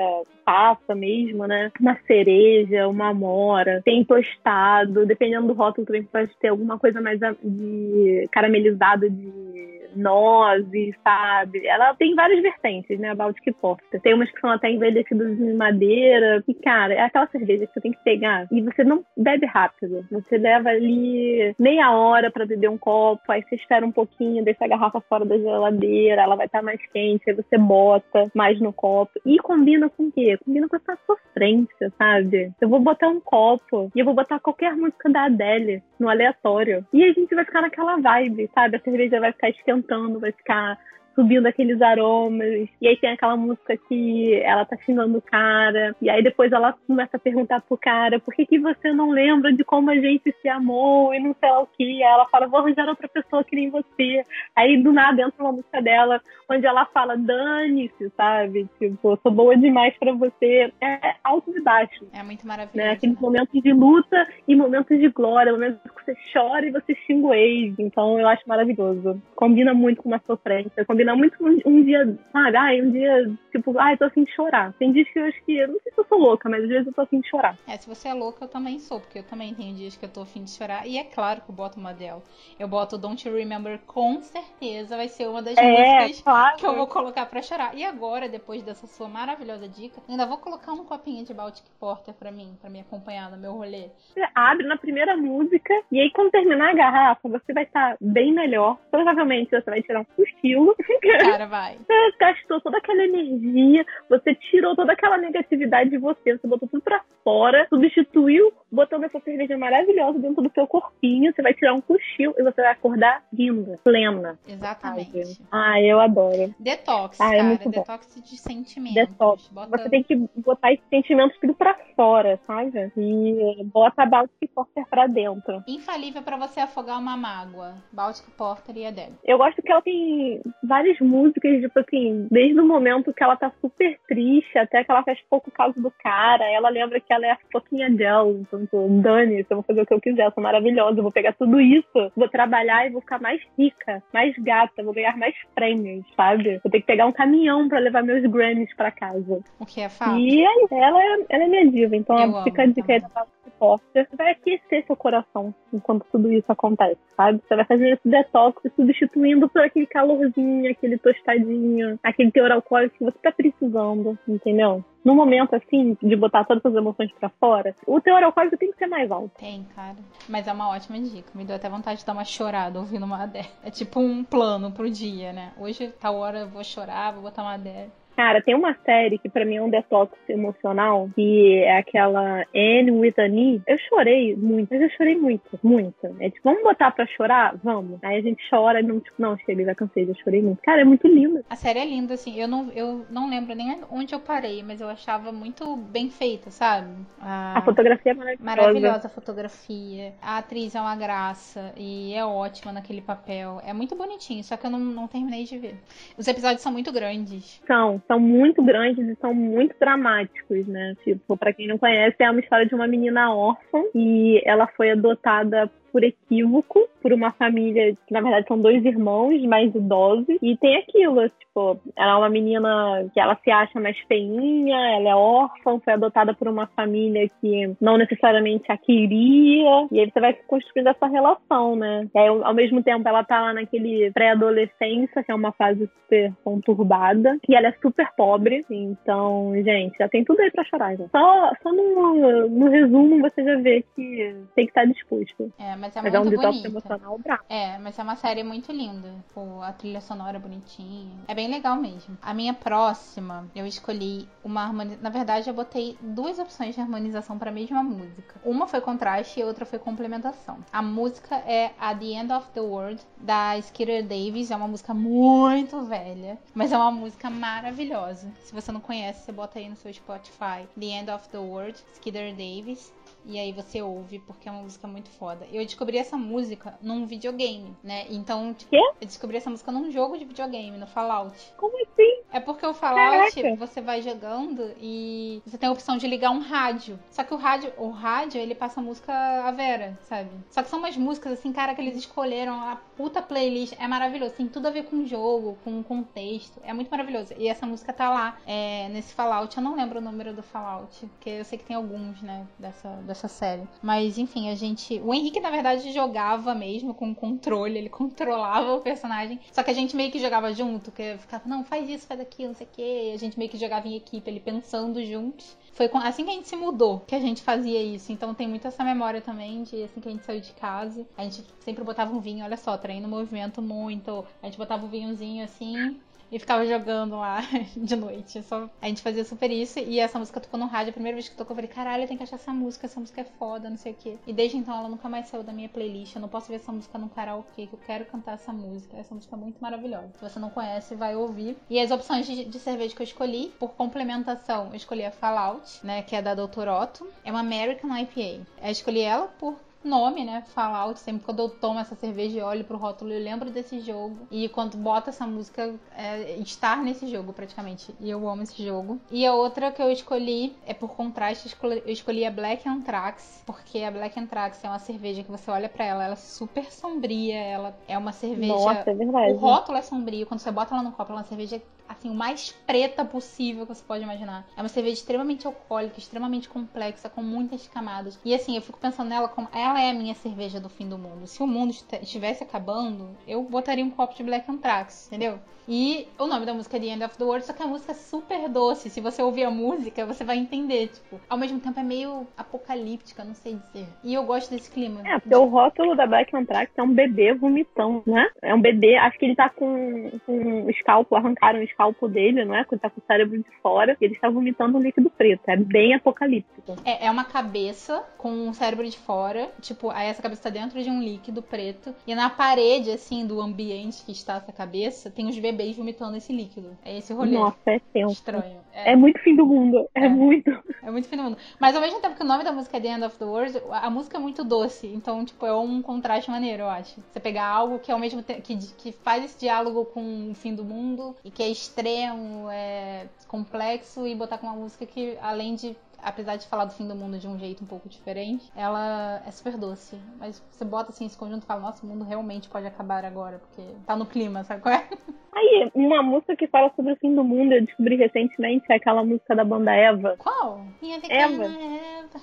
passa mesmo, né? Uma cereja, uma amora. Tem tostado. Dependendo do rótulo, também pode ter alguma coisa mais de caramelizado de nozes, sabe? Ela tem várias vertentes, né? A Baltic Porter. Tem umas que são até envelhecidas em madeira. E, cara, é aquela cerveja que você tem que pegar e você não bebe rápido. Você leva ali meia hora para beber um copo, aí você espera um pouquinho, deixa a garrafa fora da geladeira, ela vai estar tá mais quente, aí você bota mais no copo. E combina com o quê? Combina com essa sofrência, sabe? Eu vou botar um copo e eu vou botar qualquer música da Adele no aleatório. E a gente vai ficar naquela vibe, sabe? A cerveja vai ficar esquentando, vai ficar subindo aqueles aromas. E aí tem aquela música que ela tá xingando o cara. E aí depois ela começa a perguntar pro cara por que, que você não lembra de como a gente se amou e não sei lá o que. Aí ela fala, vou arranjar outra pessoa que nem você. Aí do nada entra uma música dela onde ela fala, dane-se, sabe? Tipo, sou boa demais para você. É alto e baixo. É muito maravilhoso. Né? Aqueles momentos de luta e momentos de glória, momentos que você chora e você xinga o ex. Então eu acho maravilhoso. Combina muito com uma sofrência. Combina combinar muito um, um dia, sabe? Ai, um dia, tipo, ai, tô afim de chorar. Tem dias que eu acho que, eu não sei se eu sou louca, mas às vezes eu tô afim de chorar. É, se você é louca, eu também sou, porque eu também tenho dias que eu tô afim de chorar. E é claro que eu boto uma Adele. Eu boto Don't You Remember, com certeza vai ser uma das é, músicas claro. que eu vou colocar pra chorar. E agora, depois dessa sua maravilhosa dica, ainda vou colocar um copinho de Baltic Porter pra mim, pra me acompanhar no meu rolê. Você abre na primeira música, e aí quando terminar a garrafa, você vai estar bem melhor. Provavelmente você vai tirar um cochilo. Cara, vai. Você gastou toda aquela energia, você tirou toda aquela negatividade de você, você botou tudo pra fora, substituiu botando essa cerveja maravilhosa dentro do seu corpinho, você vai tirar um cochilo e você vai acordar linda, plena. Exatamente. Ai, eu adoro. Detox, ah, cara. É detox de sentimentos. Detox. Bota... Você tem que botar esses sentimentos tudo pra fora, sabe? E bota a Baltic Porter pra dentro. Infalível para você afogar uma mágoa. Baltic Porter e Adele. Eu gosto que ela tem várias músicas, tipo assim, desde o momento que ela tá super triste até que ela faz pouco caso do cara. Ela lembra que ela é a pouquinho Adele, então tipo, dane eu vou fazer o que eu quiser, eu sou maravilhosa, eu vou pegar tudo isso, vou trabalhar e vou ficar mais rica, mais gata, vou ganhar mais prêmios, sabe? Vou ter que pegar um caminhão para levar meus Grammys para casa. O que é fato. E ela, é, ela é minha diva, então eu fica amo, a dica aí da Você vai aquecer seu coração enquanto tudo isso acontece, sabe? Você vai fazer esse detox substituindo por aquele calorzinho, aquele tostadinho, aquele teor alcoólico que você tá precisando, entendeu? no momento, assim, de botar todas as emoções para fora, o teor alcoólico tem que ser mais alto. Tem, cara. Mas é uma ótima dica. Me deu até vontade de dar uma chorada ouvindo uma Adele. É tipo um plano pro dia, né? Hoje, tal hora, eu vou chorar, vou botar uma Adele. Cara, tem uma série que para mim é um detox emocional, que é aquela Anne with an E. Eu chorei muito, mas eu chorei muito, muito. É tipo, vamos botar pra chorar? Vamos. Aí a gente chora e não, tipo, não, chega, já cansei, já chorei muito. Cara, é muito linda. A série é linda, assim. Eu não, eu não lembro nem onde eu parei, mas eu achava muito bem feita, sabe? A, a fotografia é maravilhosa. Maravilhosa a fotografia. A atriz é uma graça e é ótima naquele papel. É muito bonitinho, só que eu não, não terminei de ver. Os episódios são muito grandes. São, são muito grandes e são muito dramáticos, né? Tipo, para quem não conhece, é uma história de uma menina órfã e ela foi adotada por equívoco por uma família que na verdade são dois irmãos mais idosos e tem aquilo, tipo, ela é uma menina que ela se acha mais feinha, ela é órfã, foi adotada por uma família que não necessariamente a queria e aí você vai construindo essa relação, né? E aí, ao mesmo tempo ela tá lá naquele pré-adolescência, que é uma fase super conturbada, e ela é super pobre, então, gente, já tem tudo aí pra chorar, já. Só, só no, no resumo você já vê que tem que estar disposto. É, mas é mas muito é um bonita. emocional bravo. É, mas é uma série muito linda. Pô, a trilha sonora é bonitinha. É bem legal mesmo. A minha próxima, eu escolhi uma harmonização. Na verdade, eu botei duas opções de harmonização para a mesma música. Uma foi contraste e outra foi complementação. A música é A The End of the World, da Skeeter Davis. É uma música muito velha, mas é uma música maravilhosa. Se você não conhece, você bota aí no seu Spotify. The End of the World, Skeeter Davis. E aí você ouve, porque é uma música muito foda. Eu descobri essa música num videogame, né? Então, tipo, Quê? eu descobri essa música num jogo de videogame, no Fallout. Como assim? É porque o Fallout Caraca. você vai jogando e você tem a opção de ligar um rádio. Só que o rádio, o rádio, ele passa a música a Vera, sabe? Só que são umas músicas assim, cara, que eles escolheram a puta playlist. É maravilhoso. Tem tudo a ver com o jogo, com o contexto. É muito maravilhoso. E essa música tá lá é, nesse Fallout. Eu não lembro o número do Fallout, porque eu sei que tem alguns, né, dessa, dessa série. Mas enfim, a gente. O Henrique, na verdade, jogava mesmo com controle, ele controlava o personagem. Só que a gente meio que jogava junto, que ficava, não, faz isso, faz aquilo, não sei o quê. A gente meio que jogava em equipe, ele pensando juntos. Foi assim que a gente se mudou que a gente fazia isso. Então tem muito essa memória também de assim que a gente saiu de casa. A gente sempre botava um vinho, olha só, treino movimento muito. A gente botava um vinhozinho assim e ficava jogando lá de noite. Só... A gente fazia super isso. E essa música tocou no rádio. A primeira vez que tocou, eu falei, caralho, tenho que achar essa música. Essa música é foda, não sei o quê. E desde então ela nunca mais saiu da minha playlist. Eu não posso ver essa música num karaokê, que eu quero cantar essa música. Essa música é muito maravilhosa. Se você não conhece, vai ouvir. E as opções de, de cerveja que eu escolhi, por complementação, eu escolhi a Fallout, né? Que é da Dr. Otto. É uma American IPA. Eu escolhi ela por nome, né? Fallout. Sempre quando eu tomo essa cerveja e olho pro rótulo, eu lembro desse jogo. E quando bota essa música, é estar nesse jogo praticamente. E eu amo esse jogo. E a outra que eu escolhi é por contraste, eu escolhi a Black Anthrax, porque a Black Anthrax é uma cerveja que você olha para ela, ela é super sombria, ela é uma cerveja. Nossa, é verdade. O rótulo é sombrio, quando você bota ela no copo, ela é uma cerveja assim, o mais preta possível que você pode imaginar. É uma cerveja extremamente alcoólica, extremamente complexa, com muitas camadas. E assim, eu fico pensando nela como ela é a minha cerveja do fim do mundo. Se o mundo estivesse acabando, eu botaria um copo de Black Anthrax, entendeu? E o nome da música é The End of the World, só que a música é super doce. Se você ouvir a música, você vai entender, tipo, ao mesmo tempo é meio apocalíptica, não sei dizer. E eu gosto desse clima. É, porque o rótulo da Black Anthrax é um bebê vomitão, né? É um bebê, acho que ele tá com, com um escalpo, arrancaram escalpo dele, não é? Quando tá com o cérebro de fora, ele está vomitando um líquido preto. É bem apocalíptico. É, é uma cabeça com um cérebro de fora, tipo, aí essa cabeça tá dentro de um líquido preto, e na parede, assim, do ambiente que está essa cabeça, tem os bebês bebês vomitando esse líquido. É esse rolê. Nossa, é tenso. Estranho. É, é muito fim do mundo. É, é, muito. É muito fim do mundo. Mas ao mesmo tempo que o nome da música é The End of the World, a música é muito doce. Então, tipo, é um contraste maneiro, eu acho. Você pegar algo que ao mesmo tempo. Que, que faz esse diálogo com o fim do mundo e que é extremo, é complexo, e botar com uma música que, além de apesar de falar do fim do mundo de um jeito um pouco diferente, ela é super doce. Mas você bota assim esse conjunto e fala, nossa, o mundo realmente pode acabar agora, porque tá no clima, sabe qual é? Aí, uma música que fala sobre o fim do mundo, eu descobri recentemente, é aquela música da banda Eva. Qual? Minha Eva. Eva.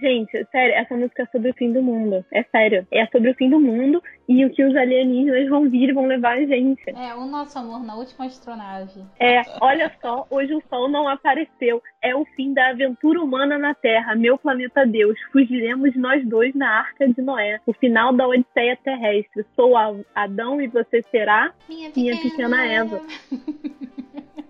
Gente, sério, essa música é sobre o fim do mundo. É sério. É sobre o fim do mundo e o que os alienígenas vão vir e vão levar a gente. É, o nosso amor na última astronave. É, olha só, hoje o sol não apareceu. É o fim da aventura humana na Terra. Meu planeta Deus. Fugiremos nós dois na arca de Noé. O final da Odisseia terrestre. Sou Adão e você será minha pequena, minha pequena Eva.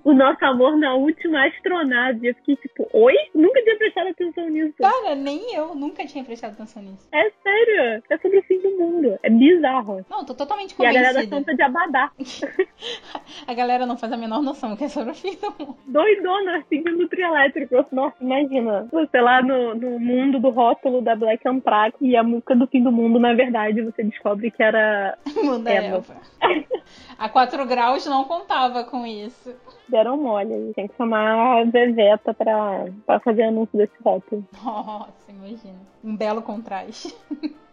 o nosso amor na última astronave. Eu fiquei tipo, oi? Nunca tinha prestado atenção nisso. Cara, nem eu nunca tinha prestado atenção nisso. É sério. É sobre o fim do mundo. É bizarro. Não, tô totalmente convencida. E a galera canta de abadá. a galera não faz a menor noção que é sobre o fim do mundo. Doidona, seguindo o trio elétrico. Nossa, imagina. Você lá no, no mundo do rótulo da Black Anthrax e a música do fim do mundo, na verdade, você descobre que era Mundo Eva. Eva. a 4 graus não contava com isso deram mole. Tem que chamar a Veveta pra, pra fazer anúncio desse rótulo. Nossa, imagina. Um belo contraste.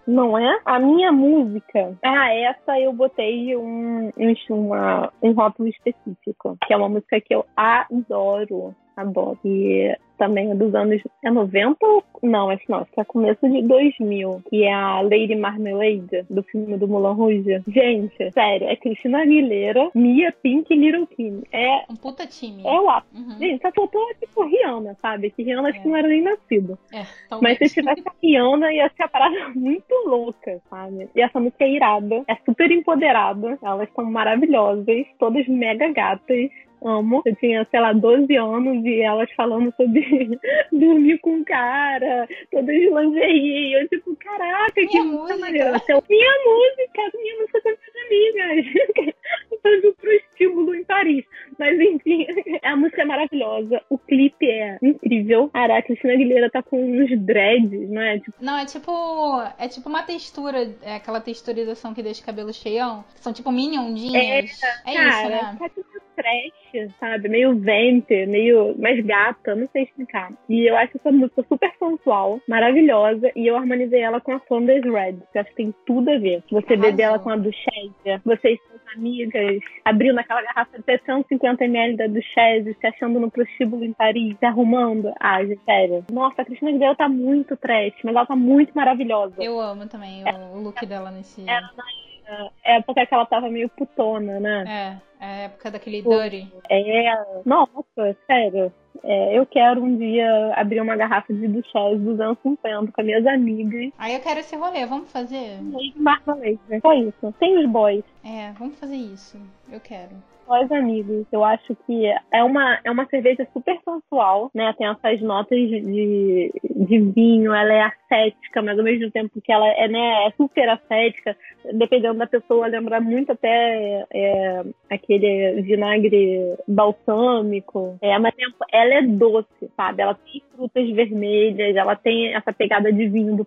Não é? A minha música. Ah, essa eu botei um, um, uma, um rótulo específico. Que é uma música que eu adoro. Adoro. E também é dos anos é 90 ou não, acho que não, acho que é começo de 2000, que é a Lady Marmalade do filme do Mulan Rouge. Gente, sério, é Cristina Aguilera, Mia Pink e Little Kim. É um puta time. É o ápice. Uhum. Gente, só faltou tipo Rihanna, sabe? Que Rihanna é. acho que não era nem nascida. É, Mas se tivesse a Rihanna ia ser a parada muito louca, sabe? E essa música é irada, é super empoderada, elas são maravilhosas, todas mega gatas amo. Eu tinha, sei lá, 12 anos e elas falando sobre dormir com um cara, todas de lingerie. Eu, tipo, caraca, minha que música maneira. Minha música, minha música com minhas amigas. Fazendo pro estímulo em Paris. Mas enfim, a música é maravilhosa, o clipe é incrível. Cara, a Cristina Aguilera tá com uns dreads, não é? Tipo... Não, é tipo. É tipo uma textura, é aquela texturização que deixa o cabelo cheião. São tipo mini ondinhas. É, é cara, isso, né? Tá tipo trash, sabe? Meio vente, meio mais gata, não sei explicar. E eu acho essa música super sensual, maravilhosa, e eu harmonizei ela com a Flanders Red, que eu acho que tem tudo a ver. Você beber ela com a Duchesse, vocês são amigas, abrindo aquela garrafa de 750ml da Duchesse, se achando no prostíbulo em Paris, se arrumando. Ah, gente, sério. Nossa, a Cristina Aguilera tá muito trash, mas ela tá muito maravilhosa. Eu amo também o, o look dela nesse... Ela é época que ela tava meio putona, né? É, é a época daquele Dirty. É, nossa, sério. É, eu quero um dia abrir uma garrafa de Duchesse 250 com as minhas amigas. Aí eu quero esse rolê, vamos fazer? Marca Laser. Foi isso. Tem os boys. É, vamos fazer isso. Eu quero nós amigos. Eu acho que é uma, é uma cerveja super sensual, né? Tem essas notas de, de vinho, ela é ascética, mas ao mesmo tempo que ela é, né, é super ascética, dependendo da pessoa, lembra muito até é, aquele vinagre balsâmico. É, mas ela é doce, sabe? Ela tem frutas vermelhas, ela tem essa pegada de vinho do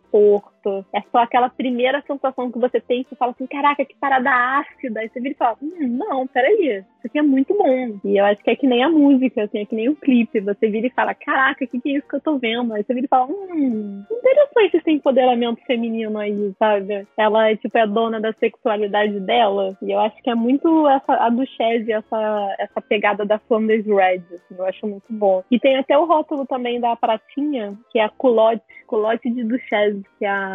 É só aquela primeira sensação que você tem, que você fala assim, caraca, que parada ácida. Aí você vira e fala, hum, não, peraí, isso aqui é muito bom. E eu acho que é que nem a música, assim, é que nem o clipe. Você vira e fala, caraca, o que, que é isso que eu tô vendo? Aí você vira e fala, hum, interessante esse empoderamento feminino aí, sabe? Ela, tipo, é dona da sexualidade dela. E eu acho que é muito essa, a Duchesse, essa, essa pegada da Flanders Red, assim, eu acho muito bom. E tem até o rótulo também da pratinha, que é a culotte, culotte de Duchesse, que é, a,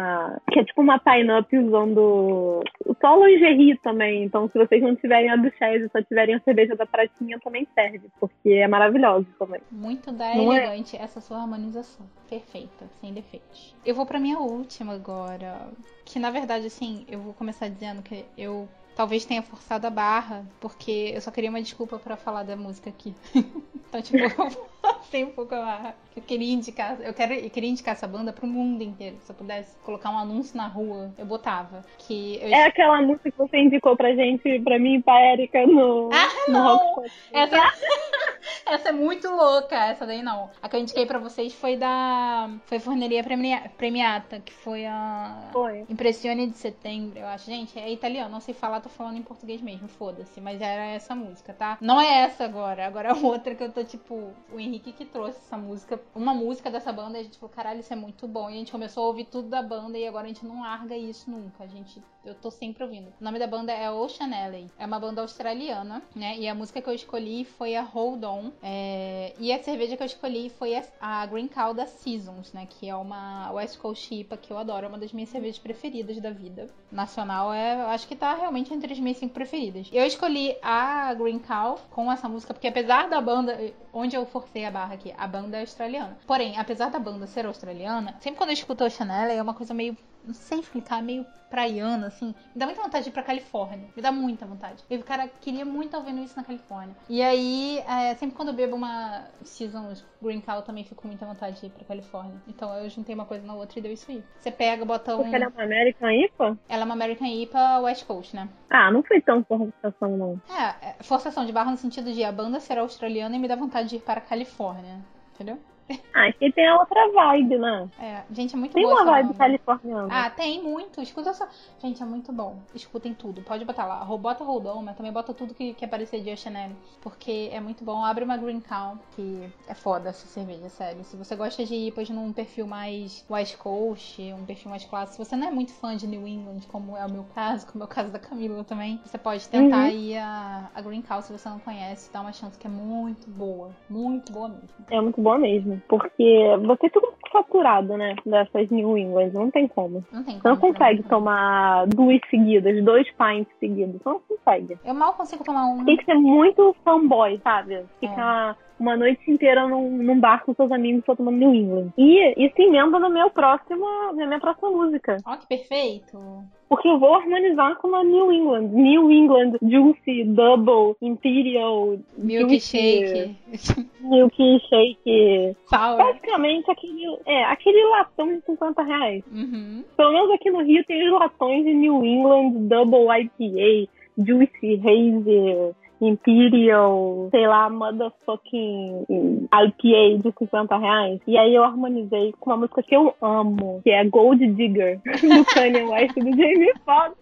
que é tipo uma pine-up usando só lingerie também. Então, se vocês não tiverem a Duchesse, só tiverem a cerveja da pratinha, também serve, porque é maravilhoso também. Muito da não é? elegante é? essa sua harmonização. Perfeita, sem defeitos. Eu vou pra minha última agora. Que na verdade, assim, eu vou começar dizendo que eu talvez tenha forçado a barra, porque eu só queria uma desculpa para falar da música aqui. então, tipo, tem um pouco a barra. Eu queria indicar, eu, quero, eu queria indicar essa banda pro mundo inteiro. Se eu pudesse colocar um anúncio na rua, eu botava. Que eu... É aquela música que você indicou pra gente, pra mim e pra Erika no, ah, no Rock Essa... essa é muito louca, essa daí não. A que eu indiquei pra vocês foi da. Foi Forneria Premiata, que foi a. Foi. Impressione de setembro, eu acho. Gente, é italiano, não sei falar, tô falando em português mesmo, foda-se. Mas era essa música, tá? Não é essa agora, agora é outra que eu tô tipo. O Henrique que trouxe essa música, uma música dessa banda, e a gente falou, caralho, isso é muito bom. E a gente começou a ouvir tudo da banda e agora a gente não larga isso nunca. A gente. Eu tô sempre ouvindo. O nome da banda é Ocean Alley. É uma banda australiana, né? E a música que eu escolhi foi a Hold On. É... E a cerveja que eu escolhi foi a Green Cow da Seasons, né? Que é uma West Coast IPA que eu adoro. É uma das minhas cervejas preferidas da vida. Nacional é. Acho que tá realmente entre as minhas cinco preferidas. Eu escolhi a Green Cow com essa música, porque apesar da banda. Onde eu forcei a barra aqui, a banda é australiana. Porém, apesar da banda ser australiana, sempre quando eu escuto a Chanel é uma coisa meio não sei explicar, meio praiana, assim. Me dá muita vontade de ir pra Califórnia. Me dá muita vontade. Eu, cara, queria muito estar vendo isso na Califórnia. E aí, é, sempre quando eu bebo uma Seasons Green Cow, também fico com muita vontade de ir pra Califórnia. Então eu juntei uma coisa na outra e deu isso aí. Você pega, bota um... Porque ela é uma American IPA? Ela é uma American IPA West Coast, né? Ah, não foi tão forçação, não. É, é forçação de barra no sentido de a banda ser australiana e me dá vontade de ir para a Califórnia. Entendeu? Ah, aqui tem a outra vibe, né? É, gente, é muito Tem uma vibe californiana. Ah, tem muito. Escuta só. Gente, é muito bom. Escutem tudo. Pode botar lá. Bota Roldão, mas também bota tudo que, que aparecer de Chanel. Porque é muito bom. Abre uma Green Cow, que é foda essa cerveja, sério. Se você gosta de ir, pois, num perfil mais West Coast, um perfil mais clássico, se você não é muito fã de New England, como é o meu caso, como é o caso da Camila também, você pode tentar uhum. ir a, a Green Cow se você não conhece. Dá uma chance que é muito boa. Muito boa mesmo. É muito boa mesmo. Porque você fica saturado, né? Dessas New England. Não tem como. Não tem como. Você não consegue tomar duas seguidas, dois pints seguidos. Você não consegue. Eu mal consigo tomar um. Tem que ser muito fanboy, sabe? Ficar. É uma noite inteira num, num bar com seus amigos só tomando New England. E isso emenda no meu próximo, na minha próxima música. Ó, oh, que perfeito! Porque eu vou harmonizar com a New England. New England Juicy Double Imperial Milkshake. Milkshake. Sour. Basicamente aquele, é, aquele latão de 50 reais. Uhum. Pelo menos aqui no Rio tem os latões de New England Double IPA, Juicy Haze Imperial, sei lá, motherfucking IPA de 50 reais. E aí eu harmonizei com uma música que eu amo, que é Gold Digger, do Kanye West do Jamie Foxx.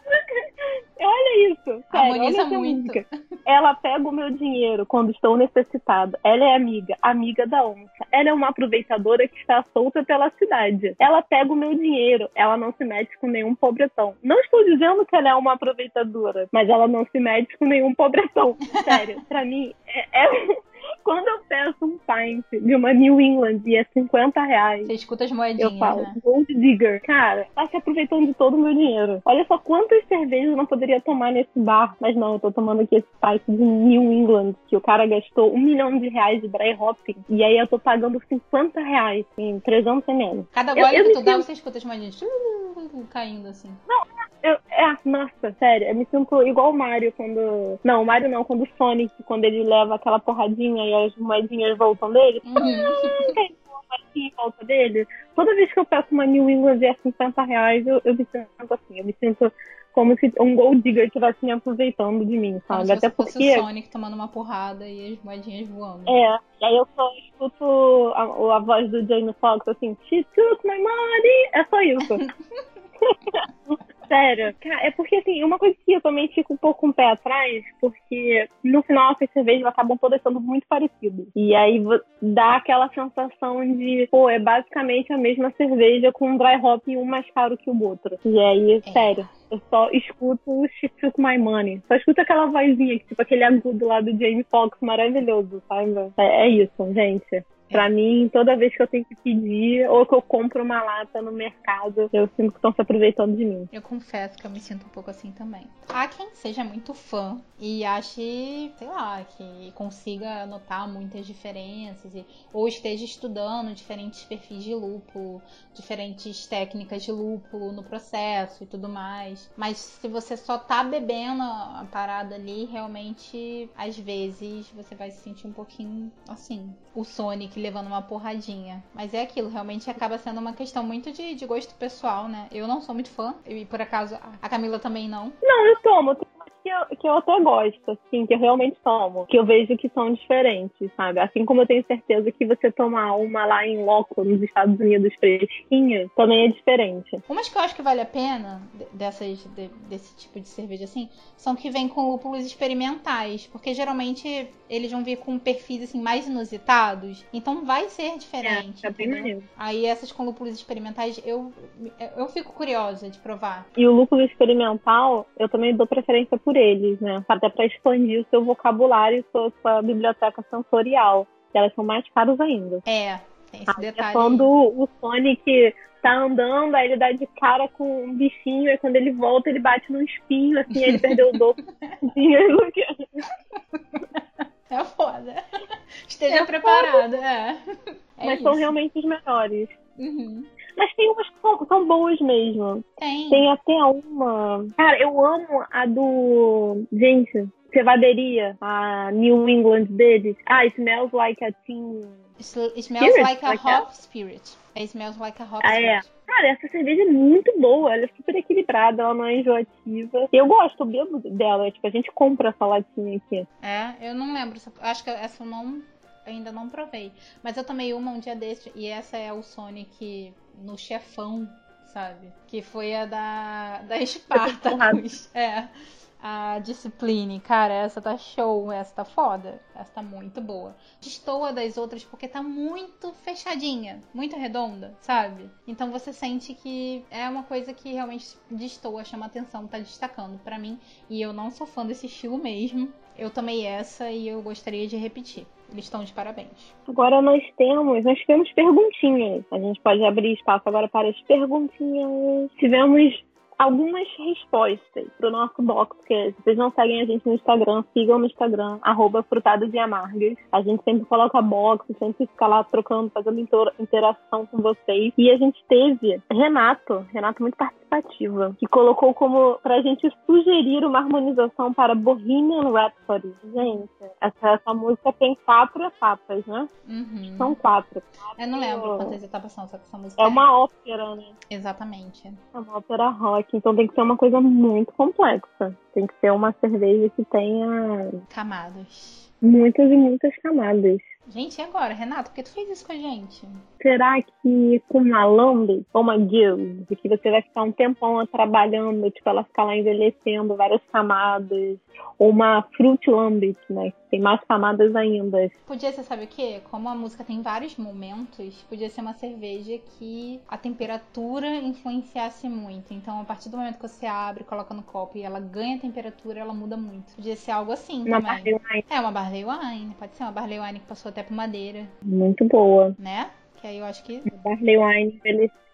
Olha isso. Sério, olha muito. música. Ela pega o meu dinheiro quando estou necessitada. Ela é amiga, amiga da onça. Ela é uma aproveitadora que está solta pela cidade. Ela pega o meu dinheiro. Ela não se mete com nenhum pobretão. Não estou dizendo que ela é uma aproveitadora, mas ela não se mete com nenhum pobretão. Sério, pra mim, é, é- Quando eu peço um pint de uma New England e é 50 reais, Você escuta as eu moedinhas, falo, né? Gold Digger. Cara, tá se aproveitando de todo o meu dinheiro. Olha só quantas cervejas eu não poderia tomar nesse bar. Mas não, eu tô tomando aqui esse pint de New England, que o cara gastou um milhão de reais de dry hopping. E aí eu tô pagando 50 reais em 300 ml. Cada Eu- gole eu que tu dá, sinto- você escuta as moedinhas caindo assim. Eu, é, nossa, sério, eu me sinto igual o Mario quando. Não, o Mario não, quando o Sonic, quando ele leva aquela porradinha e as moedinhas voltam dele. Uhum. Tem uma moedinha em volta dele. Toda vez que eu peço uma New England é 50 reais, eu, eu me sinto assim, eu me sinto como se um gold digger estivesse me aproveitando de mim, Como sabe? se Até fosse porque. o Sonic tomando uma porrada e as moedinhas voando. É, e aí eu só escuto a, a voz do Jamie Foxx assim, She took my money! É só isso. Sério. É porque assim, uma coisa que eu também fico um pouco com o pé atrás, porque no final essas cervejas acabam todas sendo muito parecidas. E aí dá aquela sensação de, pô, é basicamente a mesma cerveja com um dry hop um mais caro que o outro. E aí, É. sério. Eu só escuto o She Took My Money. Só escuto aquela vozinha, tipo aquele agudo lá do Jamie Foxx maravilhoso, sabe? É, é isso, gente. Pra mim, toda vez que eu tenho que pedir ou que eu compro uma lata no mercado, eu sinto que estão se aproveitando de mim. Eu confesso que eu me sinto um pouco assim também. Há quem seja muito fã e ache, sei lá, que consiga notar muitas diferenças e, ou esteja estudando diferentes perfis de lúpulo, diferentes técnicas de lúpulo no processo e tudo mais. Mas se você só tá bebendo a parada ali, realmente, às vezes, você vai se sentir um pouquinho assim. O Sonic levando uma porradinha. Mas é aquilo, realmente acaba sendo uma questão muito de, de gosto pessoal, né? Eu não sou muito fã, e por acaso a Camila também não. Não, eu tomo. Tem umas que eu, que eu até gosto, assim, que eu realmente tomo. Que eu vejo que são diferentes, sabe? Assim como eu tenho certeza que você tomar uma lá em loco nos Estados Unidos fresquinha, também é diferente. Umas que eu acho que vale a pena, de- dessas, de- desse tipo de cerveja assim, são que vêm com lúpulos experimentais. Porque geralmente eles vão vir com perfis assim mais inusitados. Então vai ser diferente. É, é bem. Aí essas com lúpulos experimentais, eu, eu fico curiosa de provar. E o lúpulo experimental, eu também dou preferência por eles, né? Até pra expandir o seu vocabulário e sua, sua biblioteca sensorial. Que elas são mais caras ainda. É, tem esse Aí é detalhe. quando o Sonic tá andando, aí ele dá de cara com um bichinho, e quando ele volta, ele bate num espinho, assim, aí ele perdeu o dobro dinheiro. É foda. Esteja É preparado, é. É Mas isso. são realmente os melhores. Uhum. Mas tem umas que são, são boas mesmo. Tem. Tem até uma. Cara, eu amo a do. Gente, cevaderia, a New England deles. Ah, Smells Like a Teen. Sm- Smells Spirit, like a like hop spirit. É smells like a hop Ah, é. spirit. Cara, essa cerveja é muito boa, ela é super equilibrada, ela não é enjoativa. Eu gosto, eu bebo dela, tipo, a gente compra essa latinha aqui. É, eu não lembro. Acho que essa não, ainda não provei. Mas eu tomei uma um dia desse e essa é o Sonic no chefão, sabe? Que foi a da, da Spartacus. É. A Discipline, cara, essa tá show, essa tá foda, essa tá muito boa. Destoa das outras porque tá muito fechadinha, muito redonda, sabe? Então você sente que é uma coisa que realmente destoa, chama atenção, tá destacando pra mim. E eu não sou fã desse estilo mesmo. Eu tomei essa e eu gostaria de repetir. Eles estão de parabéns. Agora nós temos, nós tivemos perguntinhas. A gente pode abrir espaço agora para as perguntinhas. Tivemos algumas respostas pro nosso box, que se vocês não seguem a gente no Instagram, sigam no Instagram, arroba frutadas e amargas. A gente sempre coloca box, sempre fica lá trocando, fazendo inter- interação com vocês. E a gente teve Renato, Renato muito participativa, que colocou como pra gente sugerir uma harmonização para Bohemian Rhapsody. Gente, essa, essa música tem quatro etapas, né? Uhum. São quatro. Eu não lembro quantas etapas são, só que essa música É uma ópera, né? Exatamente. É uma ópera rock. Então tem que ser uma coisa muito complexa. Tem que ser uma cerveja que tenha Camadas. muitas e muitas camadas. Gente, e agora, Renato, por que tu fez isso com a gente? Será que com uma lambic ou uma guild, que você vai ficar um tempão trabalhando, tipo, ela ficar lá envelhecendo várias camadas, ou uma fruit lambic, né, tem mais camadas ainda. Podia ser, sabe o quê? Como a música tem vários momentos, podia ser uma cerveja que a temperatura influenciasse muito. Então, a partir do momento que você abre, coloca no copo e ela ganha temperatura, ela muda muito. Podia ser algo assim Uma também. barley wine É, uma Barley Wine. Pode ser uma Barley Wine que passou até por madeira, muito boa. né? Que aí eu acho que Uma barley wine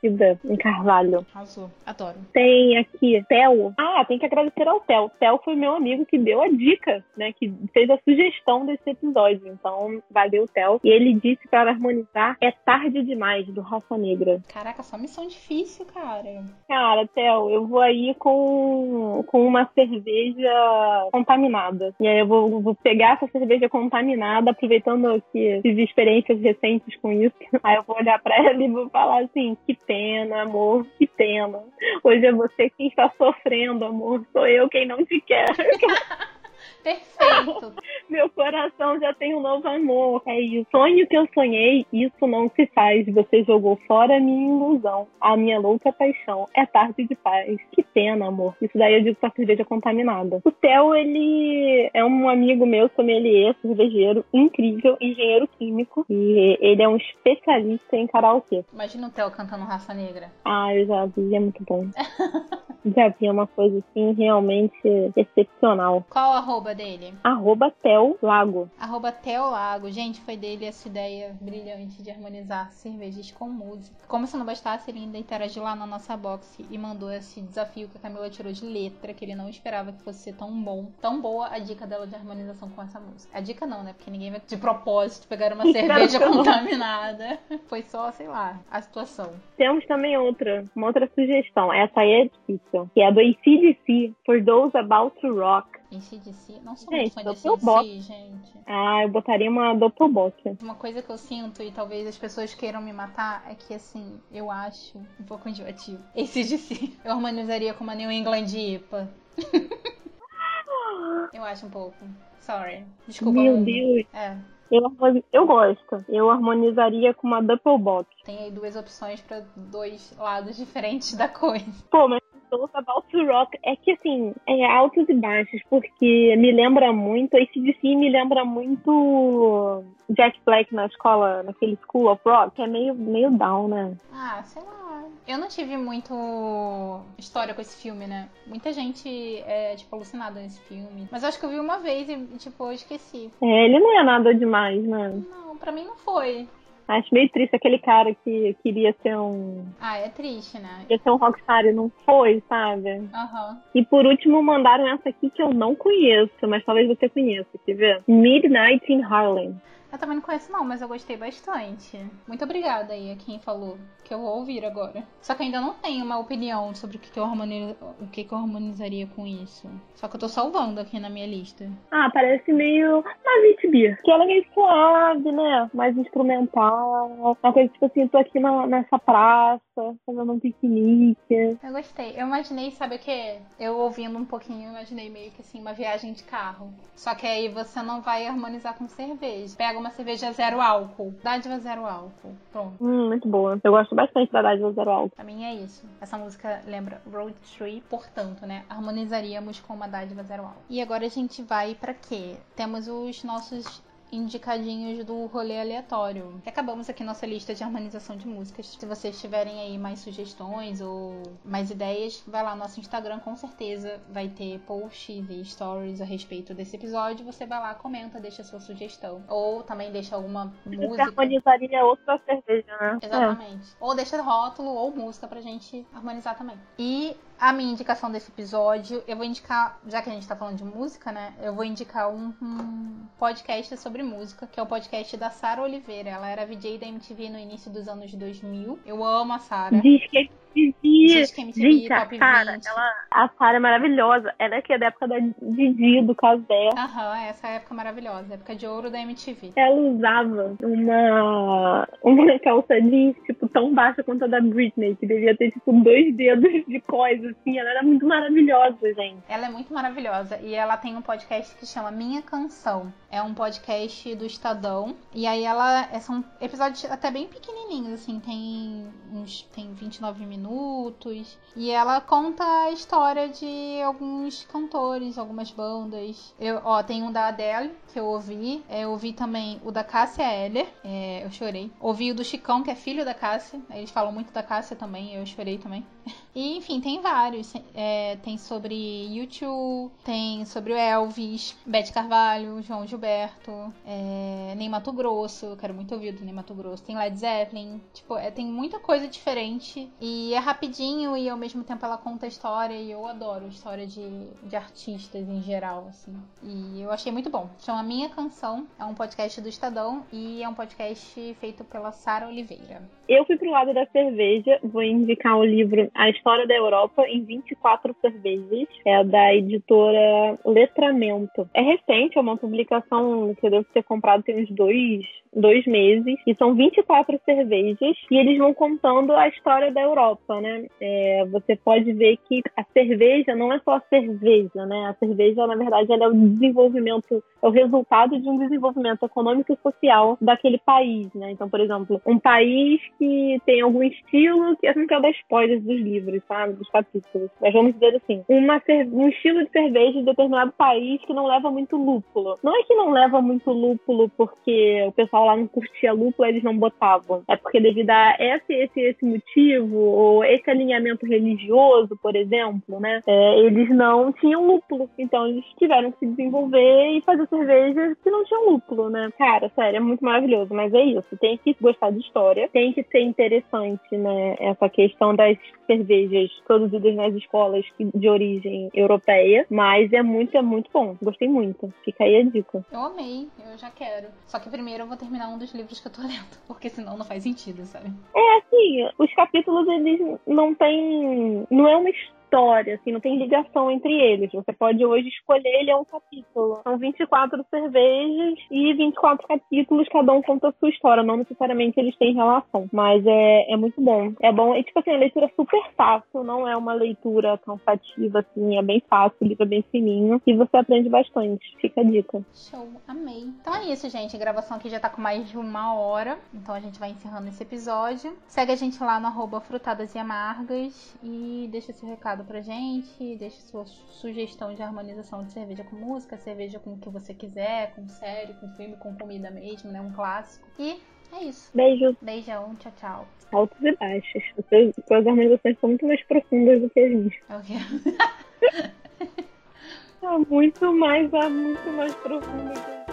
em carvalho. arrasou. Adoro. Tem aqui, Theo. Ah, tem que agradecer ao Theo. Theo foi meu amigo que deu a dica, né? Que fez a sugestão desse episódio. Então, valeu, Theo. E ele disse para harmonizar É Tarde Demais, do Raça Negra. Caraca, só missão difícil, cara. Cara, Theo, eu vou aí com, com uma cerveja contaminada. E aí eu vou, vou pegar essa cerveja contaminada, aproveitando que tive experiências recentes com isso. Aí eu vou olhar pra ela e vou falar assim: que pena, amor, que pena. Hoje é você quem está sofrendo, amor. Sou eu quem não te quer. Perfeito. Meu coração já tem um novo amor. É isso. Sonho que eu sonhei, isso não se faz. Você jogou fora a minha ilusão, a minha louca paixão. É tarde de paz. Que pena, amor. Isso daí eu digo pra cerveja contaminada. O Theo, ele é um amigo meu, sommelier, cervejeiro, incrível, engenheiro químico. E ele é um especialista em karaokê. Imagina o Theo cantando Raça Negra. Ah, eu já vi, é muito bom. já vi uma coisa assim realmente excepcional. Qual o arroba dele? Arroba Theo Lago. Arroba Theo Lago. Gente, foi dele essa ideia brilhante de harmonizar cervejas com música. Como se não bastasse, ele ainda interagiu lá na nossa box e mandou esse desafio que a Camila tirou de letra, que ele não esperava que fosse ser tão bom, tão boa a dica dela de harmonização com essa música. A dica não, né? Porque ninguém vai de propósito pegar uma cerveja contaminada. Foi só, sei lá, a situação. Temos também outra, uma outra sugestão. Essa aí é difícil. Que é a do ACDC, For Those About to Rock. ACDC. Não sou Gente, muito fã de. ACDC, gente. Ah, eu botaria uma Doppelbock. Uma coisa que eu sinto, e talvez as pessoas queiram me matar, é que assim, eu acho um pouco enjoativo. ACDC. Eu harmonizaria com uma New England IPA. eu acho um pouco. Sorry. Desculpa. Meu. Deus. É. Eu, eu gosto. Eu harmonizaria com uma Doppelbock. Tem aí duas opções pra dois lados diferentes da coisa. Pô, mas Those About to Rock é que, assim, é altos e baixos, porque me lembra muito, ACDC me lembra muito Jack Black na escola, naquele School of Rock, que é meio, meio down, né? Ah, sei lá. Eu não tive muito história com esse filme, né? Muita gente é, tipo, alucinada nesse filme. Mas eu acho que eu vi uma vez e, tipo, eu esqueci. É, ele não é nada demais, né? Não, pra mim não foi. Acho meio triste aquele cara que queria ser um. Ah, é triste, né? Queria ser um rockstar e não foi, sabe? Aham. E por último mandaram essa aqui que eu não conheço, mas talvez você conheça, quer ver? Midnight in Harlem. Eu também não conheço não, mas eu gostei bastante. Muito obrigada aí a quem falou, que eu vou ouvir agora. Só que ainda não tenho uma opinião sobre o que, que, eu, harmoni... o que, que eu harmonizaria com isso. Só que eu tô salvando aqui na minha lista. Ah, parece meio uma Vit Beer. Que ela é meio suave, né? Mais instrumental. Uma coisa tipo assim, tô aqui na, nessa praça, fazendo um piquenique. Eu gostei. Eu imaginei, sabe o que? Eu ouvindo um pouquinho, imaginei meio que assim, uma viagem de carro. Só que aí você não vai harmonizar com cerveja. Pega uma cerveja zero álcool. Dádiva zero álcool. Pronto. Hum, muito boa. Eu gosto bastante da Dádiva Zero Álcool. Pra mim é isso. Essa música lembra Road Trip, portanto, né? Harmonizaríamos com uma dádiva zero álcool. E agora a gente vai pra quê? Temos os nossos indicadinhos do rolê aleatório. E acabamos aqui nossa lista de harmonização de músicas. Se vocês tiverem aí mais sugestões ou mais ideias, vai lá no nosso Instagram, com certeza vai ter posts e stories a respeito desse episódio. Você vai lá, comenta, deixa a sua sugestão. Ou também deixa alguma Você música. harmonizaria outra cerveja, né? Exatamente. Ou deixa rótulo ou música pra gente harmonizar também. E a minha indicação desse episódio, eu vou indicar, já que a gente tá falando de música, né? Eu vou indicar um, um podcast sobre música, que é o podcast da Sara Oliveira. Ela era VJ da MTV no início dos anos 2000. Eu amo a Sara. É. Diz que MTV. Diz que MTV, Gente, a Top Sara, 20. ela, a Sara é maravilhosa. Ela é que é da época da Didi, do Casé. Aham, essa época maravilhosa, época de ouro da MTV. Ela usava uma, uma calça jeans, tipo, tão baixa quanto a da Britney, que devia ter, tipo, dois dedos de coisa, assim. Ela era muito maravilhosa, gente. Ela é muito maravilhosa. E ela tem um podcast que chama Minha Canção. É um podcast do Estadão. E aí ela. É, são episódios até bem pequenininhos, assim. Tem uns. Tem 29 minutos. E ela conta a história de alguns cantores, algumas bandas. Eu, ó, tem um da Adele, que eu ouvi. É, eu ouvi também o da Cássia Eller. É, eu chorei. Ouvi o do Chicão, que é filho da Cássia. Eles falam muito da Cássia também. Eu chorei também. E, enfim, tem vários. É, tem sobre YouTube, tem sobre o Elvis, Beth Carvalho, João Gilberto, é, Mato Grosso. Quero muito ouvir do Ney Mato Grosso. Tem Led Zeppelin. Tipo, é, tem muita coisa diferente. E é rapidinho e ao mesmo tempo ela conta história. E eu adoro história de, de artistas em geral, assim. E eu achei muito bom. Chama Minha Canção. É um podcast do Estadão e é um podcast feito pela Sara Oliveira. Eu fui pro lado da cerveja. Vou indicar o livro A História da Europa em 24 cervejas. É da editora Letramento. É recente, é uma publicação que eu devo ter comprado tem uns dois, dois meses. E são 24 cervejas. E eles vão contando a história da Europa, né? É, você pode ver que a cerveja não é só a cerveja, né? A cerveja, na verdade, ela é o desenvolvimento, é o resultado de um desenvolvimento econômico e social daquele país, né? Então, por exemplo, um país que tem algum estilo, que assim que é das spoilers dos livros, sabe? Dos capítulos. Mas vamos dizer assim, uma, um estilo de cerveja de determinado país que não leva muito lúpulo. Não é que não leva muito lúpulo porque o pessoal lá não curtia lúpulo, eles não botavam. É porque devido a esse, esse, esse motivo, ou esse alinhamento religioso, por exemplo, né? É, eles não tinham lúpulo. Então eles tiveram que se desenvolver e fazer cervejas que não tinham lúpulo, né? Cara, sério, é muito maravilhoso. Mas é isso. Tem que gostar de história, tem que ser interessante, né? Essa questão das cervejas produzidas nas escolas de origem europeia, mas é muito, é muito bom. Gostei muito. Fica aí a dica. Eu amei, eu já quero. Só que primeiro eu vou terminar um dos livros que eu tô lendo, porque senão não faz sentido, sabe? É, assim, os capítulos eles não têm. Não é uma história história, assim, não tem ligação entre eles. Você pode hoje escolher ele é um capítulo. São 24 cervejas e 24 capítulos, cada um conta a sua história. Não necessariamente eles têm relação, mas é, é muito bom. É bom, e tipo assim, a leitura é super fácil, não é uma leitura cansativa, assim, é bem fácil, o livro é bem fininho e você aprende bastante. Fica a dica. Show, amei. Então é isso, gente. A gravação aqui já tá com mais de uma hora, então a gente vai encerrando esse episódio. Segue a gente lá no arroba frutadas e amargas e deixa seu recado pra gente, deixe sua sugestão de harmonização de cerveja com música, cerveja com o que você quiser, com série, com filme, com comida mesmo, né? Um clássico. E é isso. Beijo. Beijão, tchau, tchau. Altos e baixos. Suas harmonizações são muito mais profundas do que a gente. Ok. tá muito mais, muito mais profunda que